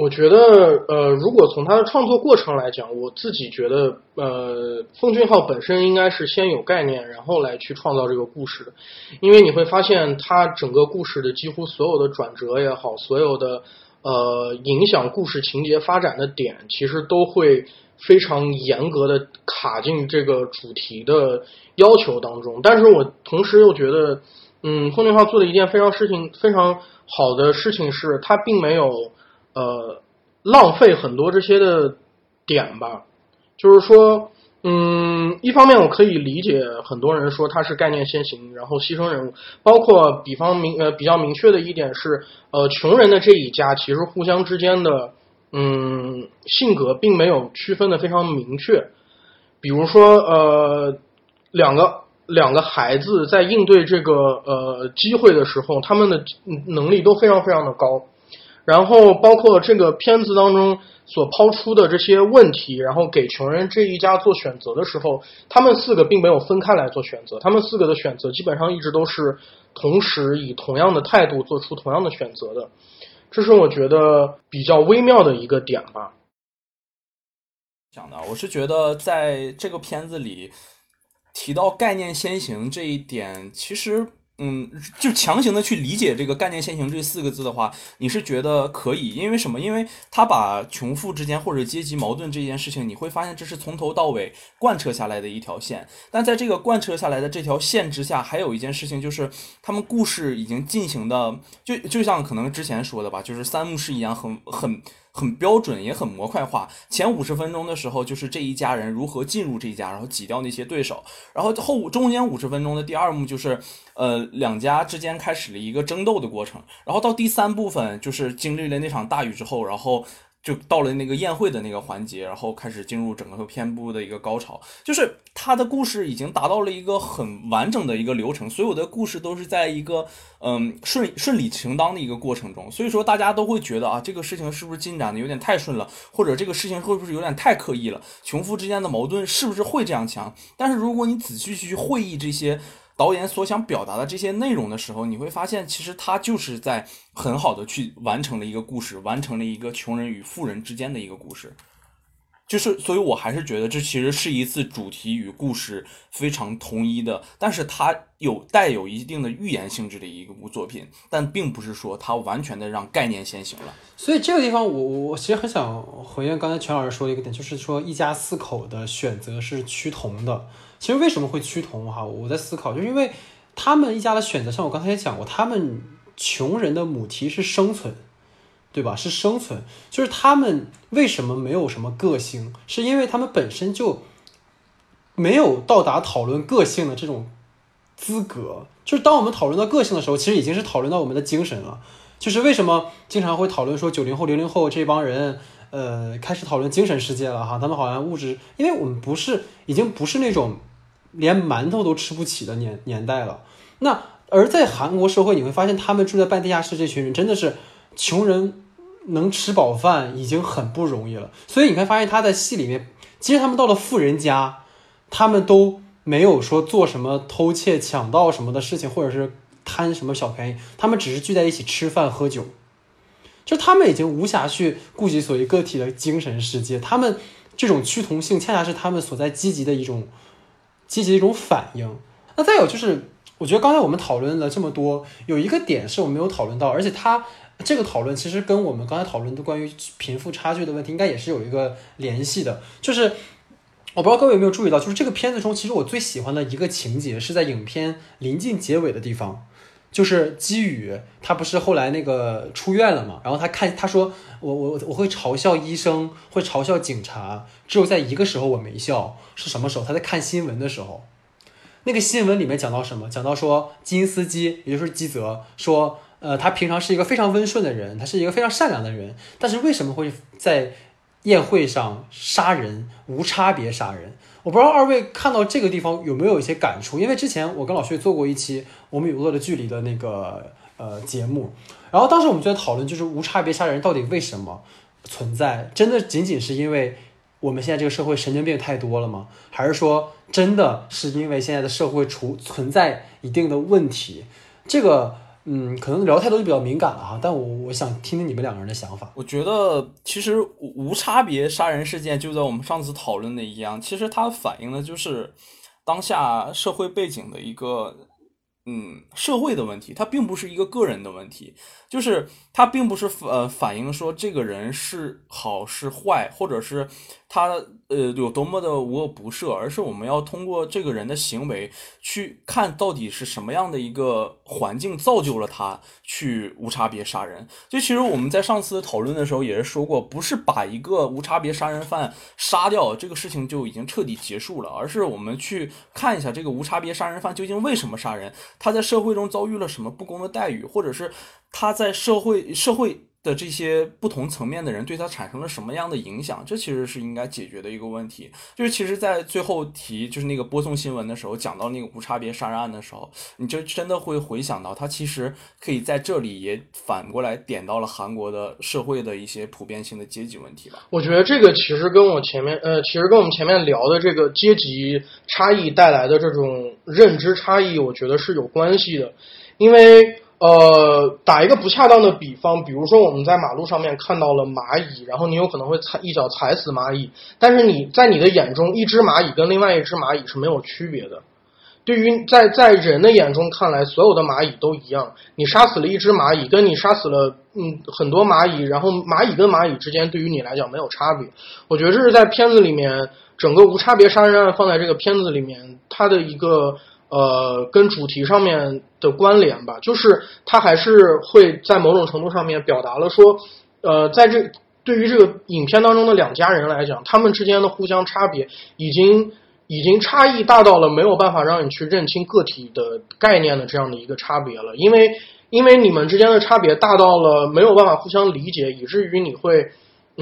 我觉得，呃，如果从他的创作过程来讲，我自己觉得，呃，奉俊昊本身应该是先有概念，然后来去创造这个故事的，因为你会发现，他整个故事的几乎所有的转折也好，所有的呃影响故事情节发展的点，其实都会非常严格的卡进这个主题的要求当中。但是我同时又觉得，嗯，奉俊昊做的一件非常事情非常好的事情是，他并没有。呃，浪费很多这些的点吧，就是说，嗯，一方面我可以理解很多人说他是概念先行，然后牺牲人。物，包括比方明呃比较明确的一点是，呃，穷人的这一家其实互相之间的嗯性格并没有区分的非常明确，比如说呃两个两个孩子在应对这个呃机会的时候，他们的能力都非常非常的高。然后包括这个片子当中所抛出的这些问题，然后给穷人这一家做选择的时候，他们四个并没有分开来做选择，他们四个的选择基本上一直都是同时以同样的态度做出同样的选择的，这是我觉得比较微妙的一个点吧。讲的，我是觉得在这个片子里提到概念先行这一点，其实。嗯，就强行的去理解这个概念先行这四个字的话，你是觉得可以？因为什么？因为他把穷富之间或者阶级矛盾这件事情，你会发现这是从头到尾贯彻下来的一条线。但在这个贯彻下来的这条线之下，还有一件事情就是，他们故事已经进行的，就就像可能之前说的吧，就是三幕式一样，很很。很很标准，也很模块化。前五十分钟的时候，就是这一家人如何进入这一家，然后挤掉那些对手。然后后中间五十分钟的第二幕，就是呃两家之间开始了一个争斗的过程。然后到第三部分，就是经历了那场大雨之后，然后。就到了那个宴会的那个环节，然后开始进入整个片部的一个高潮，就是他的故事已经达到了一个很完整的一个流程，所有的故事都是在一个嗯顺顺理成章的一个过程中，所以说大家都会觉得啊，这个事情是不是进展的有点太顺了，或者这个事情会不是有点太刻意了，穷富之间的矛盾是不是会这样强？但是如果你仔细去会意这些。导演所想表达的这些内容的时候，你会发现，其实他就是在很好的去完成了一个故事，完成了一个穷人与富人之间的一个故事。就是，所以我还是觉得这其实是一次主题与故事非常统一的，但是它有带有一定的寓言性质的一个部作品，但并不是说它完全的让概念先行了。所以这个地方，我我我其实很想回应刚才全老师说的一个点，就是说一家四口的选择是趋同的。其实为什么会趋同哈？我在思考，就是因为他们一家的选择，像我刚才也讲过，他们穷人的母题是生存，对吧？是生存，就是他们为什么没有什么个性，是因为他们本身就没有到达讨论个性的这种资格。就是当我们讨论到个性的时候，其实已经是讨论到我们的精神了。就是为什么经常会讨论说九零后、零零后这帮人。呃，开始讨论精神世界了哈，他们好像物质，因为我们不是已经不是那种连馒头都吃不起的年年代了。那而在韩国社会，你会发现他们住在半地下室这群人真的是穷人能吃饱饭已经很不容易了。所以你会发现他在戏里面，其实他们到了富人家，他们都没有说做什么偷窃、抢盗什么的事情，或者是贪什么小便宜，他们只是聚在一起吃饭喝酒，就他们已经无暇去顾及所谓个体的精神世界，他们这种趋同性恰恰是他们所在积极的一种积极的一种反应。那再有就是，我觉得刚才我们讨论了这么多，有一个点是我们没有讨论到，而且它这个讨论其实跟我们刚才讨论的关于贫富差距的问题，应该也是有一个联系的。就是我不知道各位有没有注意到，就是这个片子中，其实我最喜欢的一个情节是在影片临近结尾的地方，就是基宇他不是后来那个出院了嘛，然后他看他说我我我会嘲笑医生，会嘲笑警察，只有在一个时候我没笑，是什么时候？他在看新闻的时候。那个新闻里面讲到什么？讲到说金斯基，也就是基泽，说，呃，他平常是一个非常温顺的人，他是一个非常善良的人，但是为什么会在宴会上杀人，无差别杀人？我不知道二位看到这个地方有没有一些感触？因为之前我跟老薛做过一期《我们与恶的距离》的那个呃节目，然后当时我们就在讨论，就是无差别杀人到底为什么存在？真的仅仅是因为我们现在这个社会神经病太多了吗？还是说真的是因为现在的社会处存在一定的问题？这个嗯，可能聊太多就比较敏感了哈。但我我想听听你们两个人的想法。我觉得其实无差别杀人事件就在我们上次讨论的一样，其实它反映的就是当下社会背景的一个嗯社会的问题，它并不是一个个人的问题，就是它并不是呃反映说这个人是好是坏，或者是他呃有多么的无恶不赦，而是我们要通过这个人的行为去看到底是什么样的一个环境造就了他去无差别杀人。就其实我们在上次讨论的时候也是说过，不是把一个无差别杀人犯杀掉这个事情就已经彻底结束了，而是我们去看一下这个无差别杀人犯究竟为什么杀人，他在社会中遭遇了什么不公的待遇，或者是他在社会社会。的这些不同层面的人对他产生了什么样的影响？这其实是应该解决的一个问题。就是其实，在最后提就是那个播送新闻的时候，讲到那个无差别杀人案的时候，你就真的会回想到，他其实可以在这里也反过来点到了韩国的社会的一些普遍性的阶级问题吧。我觉得这个其实跟我前面呃，其实跟我们前面聊的这个阶级差异带来的这种认知差异，我觉得是有关系的，因为。呃，打一个不恰当的比方，比如说我们在马路上面看到了蚂蚁，然后你有可能会踩一脚踩死蚂蚁，但是你在你的眼中，一只蚂蚁跟另外一只蚂蚁是没有区别的。对于在在人的眼中看来，所有的蚂蚁都一样。你杀死了一只蚂蚁，跟你杀死了嗯很多蚂蚁，然后蚂蚁跟蚂蚁之间对于你来讲没有差别。我觉得这是在片子里面整个无差别杀人案放在这个片子里面，它的一个。呃，跟主题上面的关联吧，就是它还是会在某种程度上面表达了说，呃，在这对于这个影片当中的两家人来讲，他们之间的互相差别已经已经差异大到了没有办法让你去认清个体的概念的这样的一个差别了，因为因为你们之间的差别大到了没有办法互相理解，以至于你会。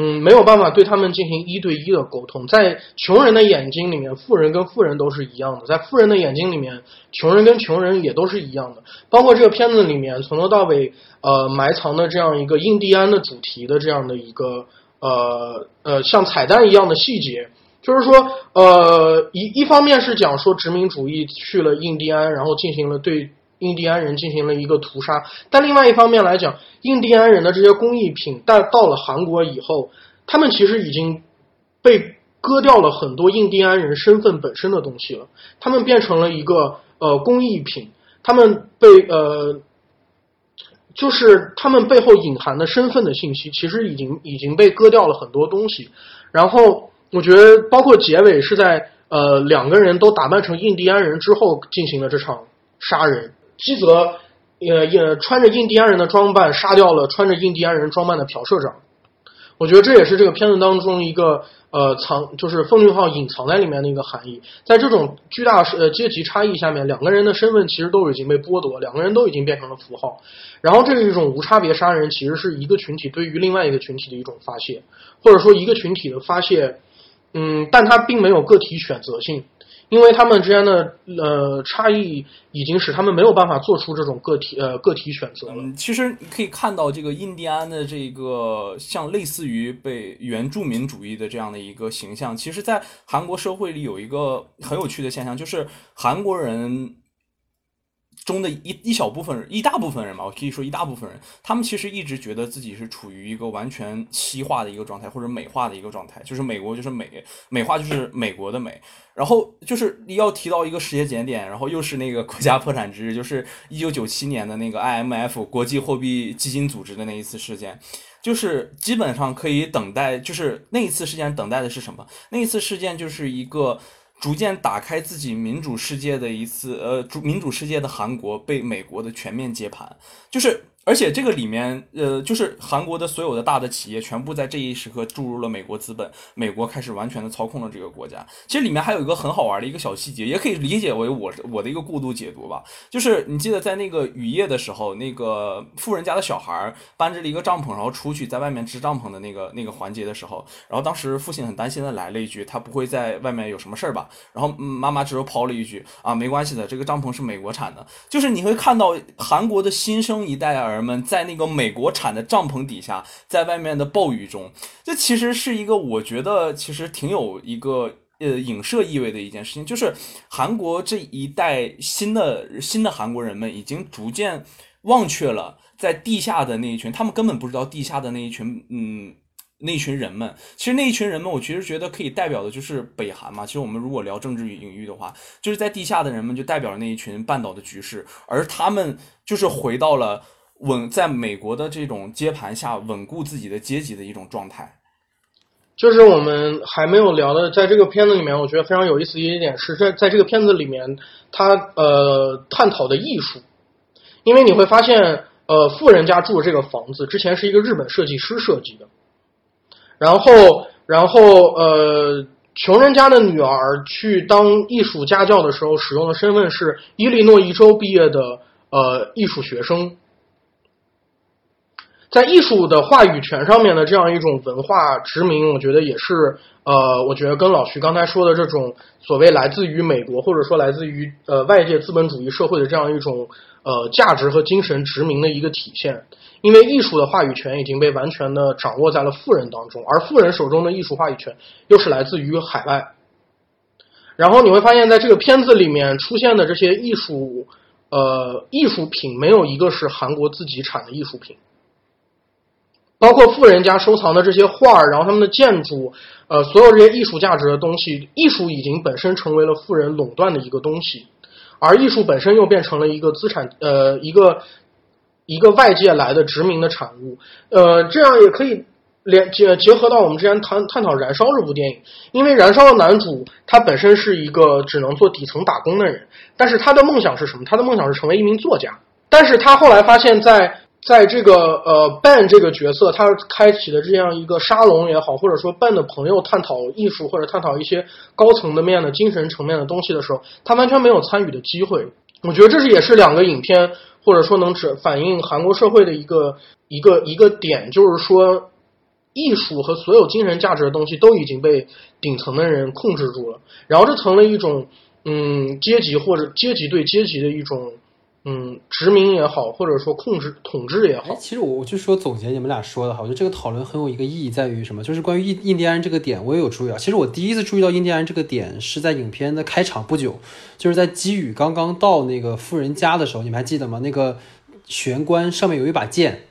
嗯，没有办法对他们进行一对一的沟通。在穷人的眼睛里面，富人跟富人都是一样的；在富人的眼睛里面，穷人跟穷人也都是一样的。包括这个片子里面从头到尾，呃，埋藏的这样一个印第安的主题的这样的一个呃呃像彩蛋一样的细节，就是说，呃，一一方面是讲说殖民主义去了印第安，然后进行了对。印第安人进行了一个屠杀，但另外一方面来讲，印第安人的这些工艺品，但到了韩国以后，他们其实已经被割掉了很多印第安人身份本身的东西了，他们变成了一个呃工艺品，他们被呃，就是他们背后隐含的身份的信息，其实已经已经被割掉了很多东西。然后我觉得，包括结尾是在呃两个人都打扮成印第安人之后进行了这场杀人。基泽也也穿着印第安人的装扮杀掉了穿着印第安人装扮的朴社长，我觉得这也是这个片子当中一个呃藏就是奉俊昊隐藏在里面的一个含义。在这种巨大呃阶级差异下面，两个人的身份其实都已经被剥夺，两个人都已经变成了符号。然后这是一种无差别杀人，其实是一个群体对于另外一个群体的一种发泄，或者说一个群体的发泄，嗯，但它并没有个体选择性。因为他们之间的呃差异，已经使他们没有办法做出这种个体呃个体选择了。其实你可以看到，这个印第安的这个像类似于被原住民主义的这样的一个形象，其实，在韩国社会里有一个很有趣的现象，就是韩国人中的一一小部分人，一大部分人吧，我可以说一大部分人，他们其实一直觉得自己是处于一个完全西化的一个状态，或者美化的一个状态，就是美国就是美，美化就是美国的美。然后就是要提到一个时间节点，然后又是那个国家破产之日，就是一九九七年的那个 IMF 国际货币基金组织的那一次事件，就是基本上可以等待，就是那一次事件等待的是什么？那一次事件就是一个逐渐打开自己民主世界的一次，呃，主民主世界的韩国被美国的全面接盘，就是。而且这个里面，呃，就是韩国的所有的大的企业全部在这一时刻注入了美国资本，美国开始完全的操控了这个国家。其实里面还有一个很好玩的一个小细节，也可以理解为我我的一个过度解读吧。就是你记得在那个雨夜的时候，那个富人家的小孩搬着了一个帐篷，然后出去在外面支帐篷的那个那个环节的时候，然后当时父亲很担心的来了一句：“他不会在外面有什么事儿吧？”然后妈妈只有抛了一句：“啊，没关系的，这个帐篷是美国产的。”就是你会看到韩国的新生一代儿。人们在那个美国产的帐篷底下，在外面的暴雨中，这其实是一个我觉得其实挺有一个呃影射意味的一件事情，就是韩国这一代新的新的韩国人们已经逐渐忘却了在地下的那一群，他们根本不知道地下的那一群嗯那群人们，其实那一群人们，我其实觉得可以代表的就是北韩嘛。其实我们如果聊政治领域的话，就是在地下的人们就代表了那一群半岛的局势，而他们就是回到了。稳在美国的这种接盘下，稳固自己的阶级的一种状态，就是我们还没有聊的，在这个片子里面，我觉得非常有意思一点是在在这个片子里面，他呃探讨的艺术，因为你会发现，呃，富人家住的这个房子之前是一个日本设计师设计的，然后然后呃，穷人家的女儿去当艺术家教的时候，使用的身份是伊利诺伊州毕业的呃艺术学生。在艺术的话语权上面的这样一种文化殖民，我觉得也是呃，我觉得跟老徐刚才说的这种所谓来自于美国或者说来自于呃外界资本主义社会的这样一种呃价值和精神殖民的一个体现。因为艺术的话语权已经被完全的掌握在了富人当中，而富人手中的艺术话语权又是来自于海外。然后你会发现在这个片子里面出现的这些艺术呃艺术品，没有一个是韩国自己产的艺术品。包括富人家收藏的这些画儿，然后他们的建筑，呃，所有这些艺术价值的东西，艺术已经本身成为了富人垄断的一个东西，而艺术本身又变成了一个资产，呃，一个一个外界来的殖民的产物，呃，这样也可以连结结合到我们之前探探讨《燃烧》这部电影，因为《燃烧》的男主他本身是一个只能做底层打工的人，但是他的梦想是什么？他的梦想是成为一名作家，但是他后来发现，在在这个呃，Ben 这个角色，他开启的这样一个沙龙也好，或者说 Ben 的朋友探讨艺术或者探讨一些高层的面的精神层面的东西的时候，他完全没有参与的机会。我觉得这是也是两个影片或者说能指反映韩国社会的一个一个一个点，就是说艺术和所有精神价值的东西都已经被顶层的人控制住了，然后这成了一种嗯阶级或者阶级对阶级的一种。嗯，殖民也好，或者说控制统治也好，其实我我就说总结你们俩说的哈，我觉得这个讨论很有一个意义在于什么？就是关于印印第安这个点，我也有注意到。其实我第一次注意到印第安这个点是在影片的开场不久，就是在基宇刚刚到那个富人家的时候，你们还记得吗？那个玄关上面有一把剑，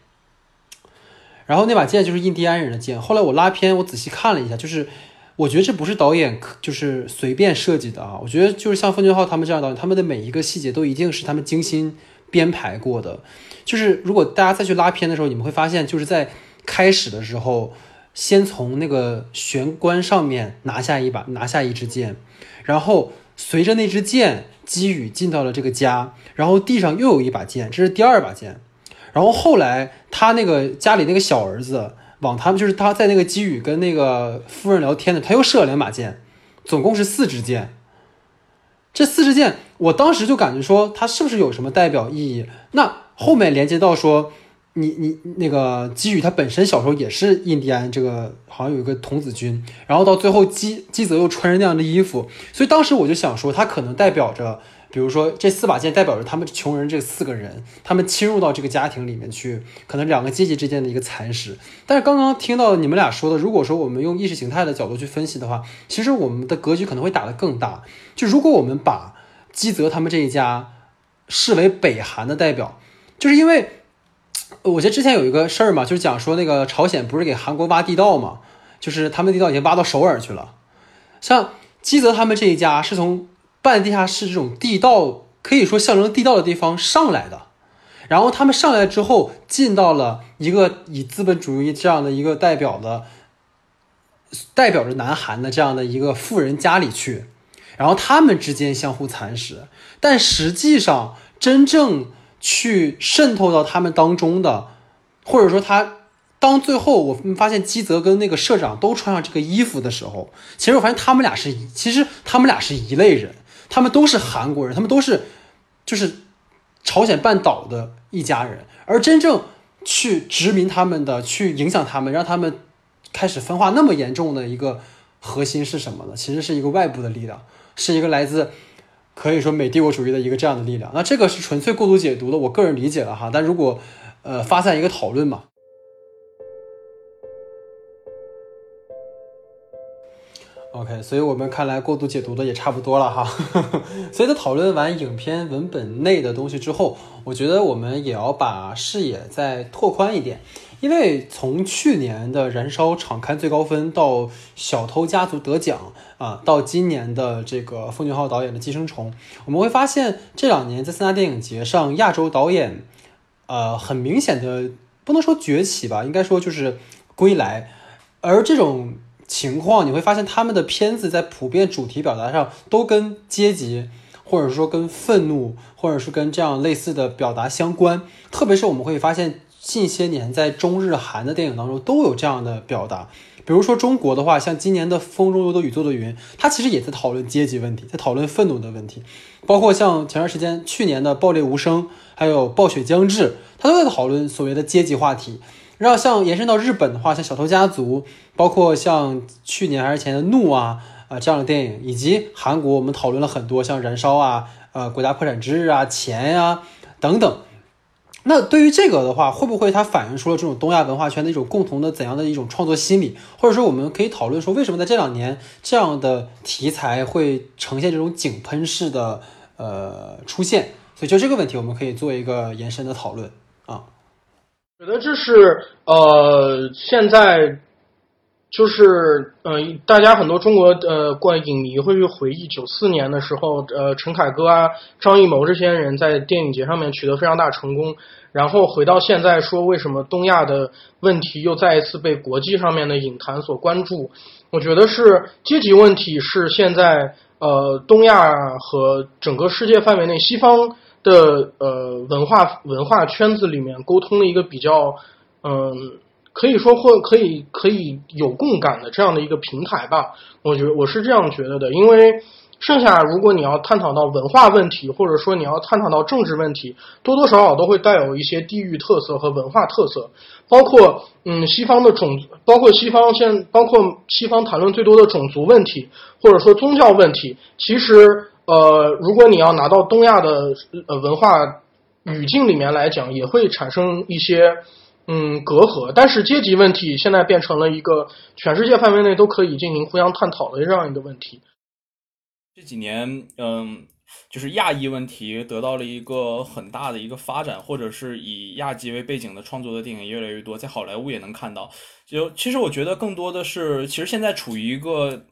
然后那把剑就是印第安人的剑。后来我拉片，我仔细看了一下，就是。我觉得这不是导演就是随便设计的啊！我觉得就是像奉俊昊他们这样导演，他们的每一个细节都一定是他们精心编排过的。就是如果大家再去拉片的时候，你们会发现，就是在开始的时候，先从那个玄关上面拿下一把，拿下一支剑，然后随着那支剑击雨进到了这个家，然后地上又有一把剑，这是第二把剑，然后后来他那个家里那个小儿子。往他们就是他在那个基宇跟那个夫人聊天的，他又射了两把箭，总共是四支箭。这四支箭，我当时就感觉说他是不是有什么代表意义？那后面连接到说，你你那个基宇他本身小时候也是印第安，这个好像有一个童子军，然后到最后基基泽又穿着那样的衣服，所以当时我就想说，他可能代表着。比如说，这四把剑代表着他们穷人这四个人，他们侵入到这个家庭里面去，可能两个阶级之间的一个蚕食。但是刚刚听到你们俩说的，如果说我们用意识形态的角度去分析的话，其实我们的格局可能会打得更大。就如果我们把基泽他们这一家视为北韩的代表，就是因为我觉得之前有一个事儿嘛，就是讲说那个朝鲜不是给韩国挖地道嘛，就是他们地道已经挖到首尔去了，像基泽他们这一家是从半地下室这种地道，可以说象征地道的地方上来的。然后他们上来之后，进到了一个以资本主义这样的一个代表的、代表着南韩的这样的一个富人家里去，然后他们之间相互蚕食。但实际上，真正去渗透到他们当中的，或者说他当最后我们发现基泽跟那个社长都穿上这个衣服的时候，其实我发现他们俩是，其实他们俩是一类人，他们都是韩国人，他们都是就是朝鲜半岛的。一家人，而真正去殖民他们的、去影响他们、让他们开始分化那么严重的一个核心是什么呢？其实是一个外部的力量，是一个来自可以说美帝国主义的一个这样的力量。那这个是纯粹过度解读的，我个人理解了哈。但如果呃发散一个讨论嘛。OK，所以我们看来过度解读的也差不多了哈。[LAUGHS] 所以在讨论完影片文本内的东西之后，我觉得我们也要把视野再拓宽一点，因为从去年的《燃烧》场刊最高分到《小偷家族》得奖啊，到今年的这个奉俊昊导演的《寄生虫》，我们会发现这两年在三大电影节上，亚洲导演呃很明显的不能说崛起吧，应该说就是归来，而这种。情况你会发现，他们的片子在普遍主题表达上都跟阶级，或者说跟愤怒，或者是跟这样类似的表达相关。特别是我们会发现，近些年在中日韩的电影当中都有这样的表达。比如说中国的话，像今年的《风中有朵雨做的云》，它其实也在讨论阶级问题，在讨论愤怒的问题。包括像前段时间去年的《爆裂无声》，还有《暴雪将至》，它都在讨论所谓的阶级话题。然后像延伸到日本的话，像《小偷家族》，包括像去年还是前的《怒》啊啊这样的电影，以及韩国我们讨论了很多像《燃烧》啊、呃《国家破产之日》啊、钱呀等等。那对于这个的话，会不会它反映出了这种东亚文化圈的一种共同的怎样的一种创作心理？或者说，我们可以讨论说，为什么在这两年这样的题材会呈现这种井喷式的呃出现？所以就这个问题，我们可以做一个延伸的讨论啊。觉得这是呃，现在就是呃，大家很多中国呃，观影迷会去回忆九四年的时候，呃，陈凯歌啊、张艺谋这些人在电影节上面取得非常大成功，然后回到现在说为什么东亚的问题又再一次被国际上面的影坛所关注？我觉得是阶级问题是现在呃，东亚和整个世界范围内西方。的呃文化文化圈子里面沟通的一个比较嗯可以说或可以可以有共感的这样的一个平台吧，我觉得我是这样觉得的，因为剩下如果你要探讨到文化问题，或者说你要探讨到政治问题，多多少少都会带有一些地域特色和文化特色，包括嗯西方的种，包括西方现包括西方谈论最多的种族问题，或者说宗教问题，其实。呃，如果你要拿到东亚的呃文化语境里面来讲，也会产生一些嗯隔阂。但是阶级问题现在变成了一个全世界范围内都可以进行互相探讨的这样一个问题。这几年，嗯，就是亚裔问题得到了一个很大的一个发展，或者是以亚裔为背景的创作的电影越来越多，在好莱坞也能看到。就其实我觉得更多的是，其实现在处于一个。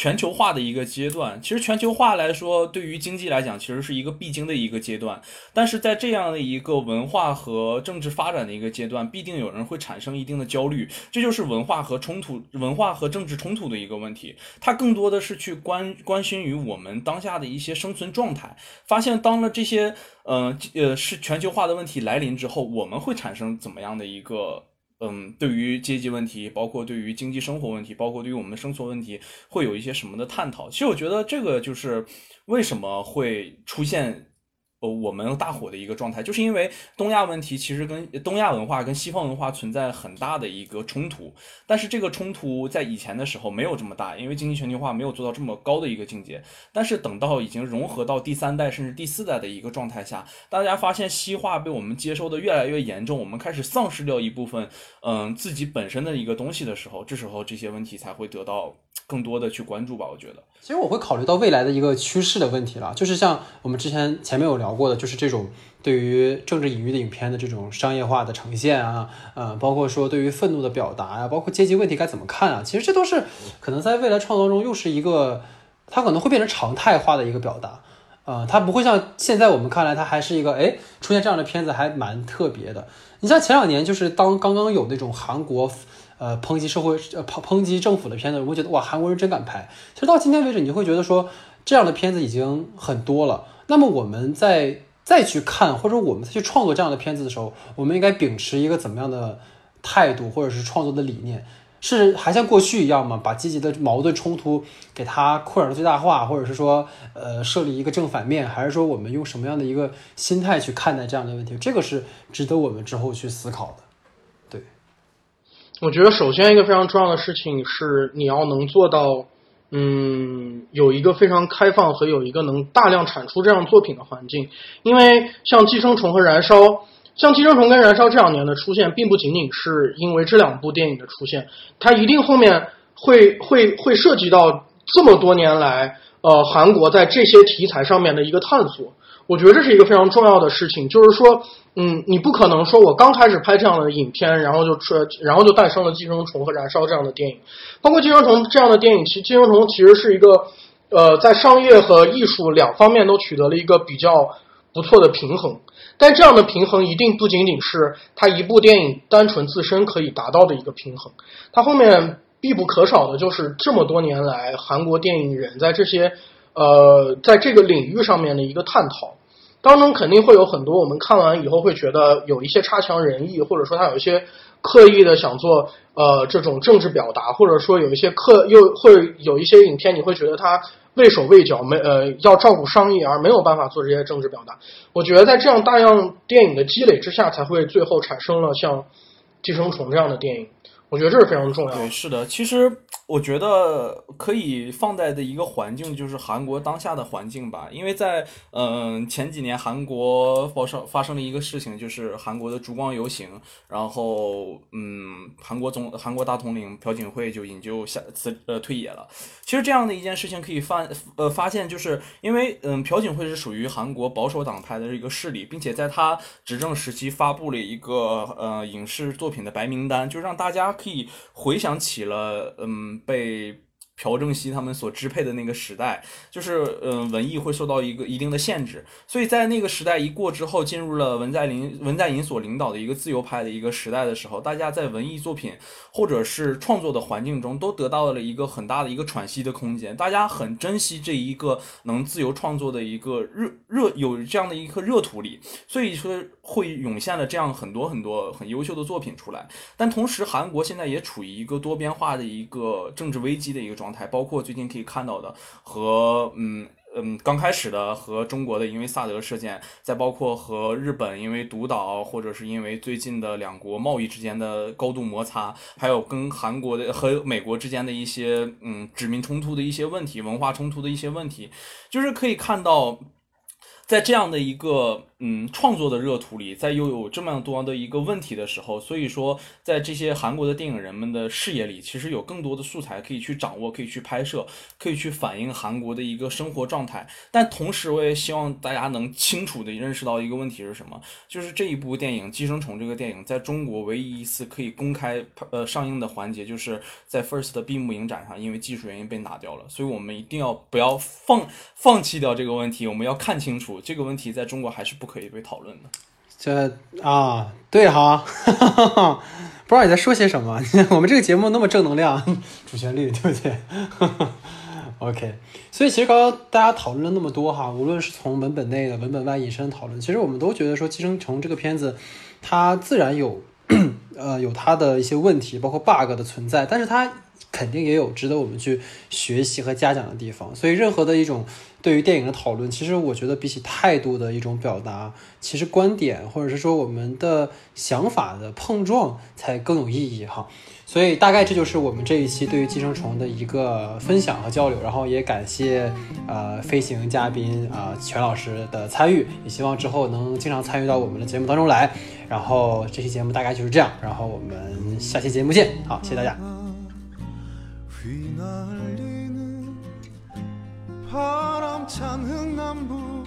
全球化的一个阶段，其实全球化来说，对于经济来讲，其实是一个必经的一个阶段。但是在这样的一个文化和政治发展的一个阶段，必定有人会产生一定的焦虑，这就是文化和冲突、文化和政治冲突的一个问题。它更多的是去关关心于我们当下的一些生存状态。发现当了这些，呃呃，是全球化的问题来临之后，我们会产生怎么样的一个？嗯，对于阶级问题，包括对于经济生活问题，包括对于我们的生存问题，会有一些什么的探讨？其实我觉得这个就是为什么会出现。呃，我们大火的一个状态，就是因为东亚问题其实跟东亚文化跟西方文化存在很大的一个冲突，但是这个冲突在以前的时候没有这么大，因为经济全球化没有做到这么高的一个境界。但是等到已经融合到第三代甚至第四代的一个状态下，大家发现西化被我们接收的越来越严重，我们开始丧失掉一部分嗯自己本身的一个东西的时候，这时候这些问题才会得到更多的去关注吧。我觉得，其实我会考虑到未来的一个趋势的问题了，就是像我们之前前面有聊。聊过的，就是这种对于政治隐喻的影片的这种商业化的呈现啊，呃，包括说对于愤怒的表达呀，包括阶级问题该怎么看啊，其实这都是可能在未来创作中又是一个，它可能会变成常态化的一个表达。呃，它不会像现在我们看来，它还是一个哎，出现这样的片子还蛮特别的。你像前两年，就是当刚刚有那种韩国呃抨击社会呃抨抨击政府的片子，我觉得哇，韩国人真敢拍。其实到今天为止，你就会觉得说这样的片子已经很多了。那么我们在再去看，或者我们去创作这样的片子的时候，我们应该秉持一个怎么样的态度，或者是创作的理念？是还像过去一样吗？把积极的矛盾冲突给它扩展到最大化，或者是说，呃，设立一个正反面，还是说我们用什么样的一个心态去看待这样的问题？这个是值得我们之后去思考的。对，我觉得首先一个非常重要的事情是你要能做到，嗯，有一个非常开放和有一个能大量产出这样作品的环境，因为像《寄生虫》和《燃烧》。像《寄生虫》跟《燃烧》这两年的出现，并不仅仅是因为这两部电影的出现，它一定后面会 [LAUGHS] 会会涉及到这么多年来，呃，韩国在这些题材上面的一个探索。我觉得这是一个非常重要的事情，就是说，嗯，你不可能说我刚开始拍这样的影片，然后就出，然后就诞生了《寄生虫》和《燃烧》这样的电影。包括《寄生虫》这样的电影，其实《寄生虫》其实是一个，呃，在商业和艺术两方面都取得了一个比较不错的平衡。但这样的平衡一定不仅仅是它一部电影单纯自身可以达到的一个平衡，它后面必不可少的就是这么多年来韩国电影人在这些呃在这个领域上面的一个探讨，当中肯定会有很多我们看完以后会觉得有一些差强人意，或者说他有一些刻意的想做呃这种政治表达，或者说有一些刻又会有一些影片你会觉得他。畏手畏脚，没呃要照顾商业而没有办法做这些政治表达。我觉得在这样大量电影的积累之下，才会最后产生了像《寄生虫》这样的电影。我觉得这是非常重要的。对，是的，其实我觉得可以放在的一个环境就是韩国当下的环境吧，因为在嗯前几年韩国发生发生了一个事情，就是韩国的烛光游行，然后嗯韩国总韩国大统领朴槿惠就引咎下辞呃退野了。其实这样的一件事情可以发呃发现，就是因为嗯朴槿惠是属于韩国保守党派的一个势力，并且在他执政时期发布了一个呃影视作品的白名单，就让大家。可以回想起了，嗯，被。朴正熙他们所支配的那个时代，就是嗯，文艺会受到一个一定的限制，所以在那个时代一过之后，进入了文在寅文在寅所领导的一个自由派的一个时代的时候，大家在文艺作品或者是创作的环境中都得到了一个很大的一个喘息的空间，大家很珍惜这一个能自由创作的一个热热有这样的一颗热土里，所以说会涌现了这样很多很多很优秀的作品出来。但同时，韩国现在也处于一个多边化的一个政治危机的一个状。台包括最近可以看到的和嗯嗯刚开始的和中国的因为萨德事件，再包括和日本因为独岛或者是因为最近的两国贸易之间的高度摩擦，还有跟韩国的和美国之间的一些嗯殖民冲突的一些问题，文化冲突的一些问题，就是可以看到。在这样的一个嗯创作的热土里，在又有这么多的一个问题的时候，所以说在这些韩国的电影人们的视野里，其实有更多的素材可以去掌握，可以去拍摄，可以去反映韩国的一个生活状态。但同时，我也希望大家能清楚的认识到一个问题是什么，就是这一部电影《寄生虫》这个电影在中国唯一一次可以公开呃上映的环节，就是在 First 的闭幕影展上，因为技术原因被拿掉了。所以我们一定要不要放放弃掉这个问题，我们要看清楚。这个问题在中国还是不可以被讨论的。这啊，对哈，[LAUGHS] 不知道你在说些什么。[LAUGHS] 我们这个节目那么正能量，[LAUGHS] 主旋律对不对？OK。所以其实刚刚大家讨论了那么多哈，无论是从文本内的、文本外引申讨论，其实我们都觉得说《寄生虫》这个片子，它自然有 [COUGHS] 呃有它的一些问题，包括 bug 的存在，但是它肯定也有值得我们去学习和嘉奖的地方。所以任何的一种。对于电影的讨论，其实我觉得比起态度的一种表达，其实观点或者是说我们的想法的碰撞才更有意义哈。所以大概这就是我们这一期对于寄生虫的一个分享和交流，然后也感谢呃飞行嘉宾啊全老师的参与，也希望之后能经常参与到我们的节目当中来。然后这期节目大概就是这样，然后我们下期节目见，好，谢谢大家。 바람찬 흥남부두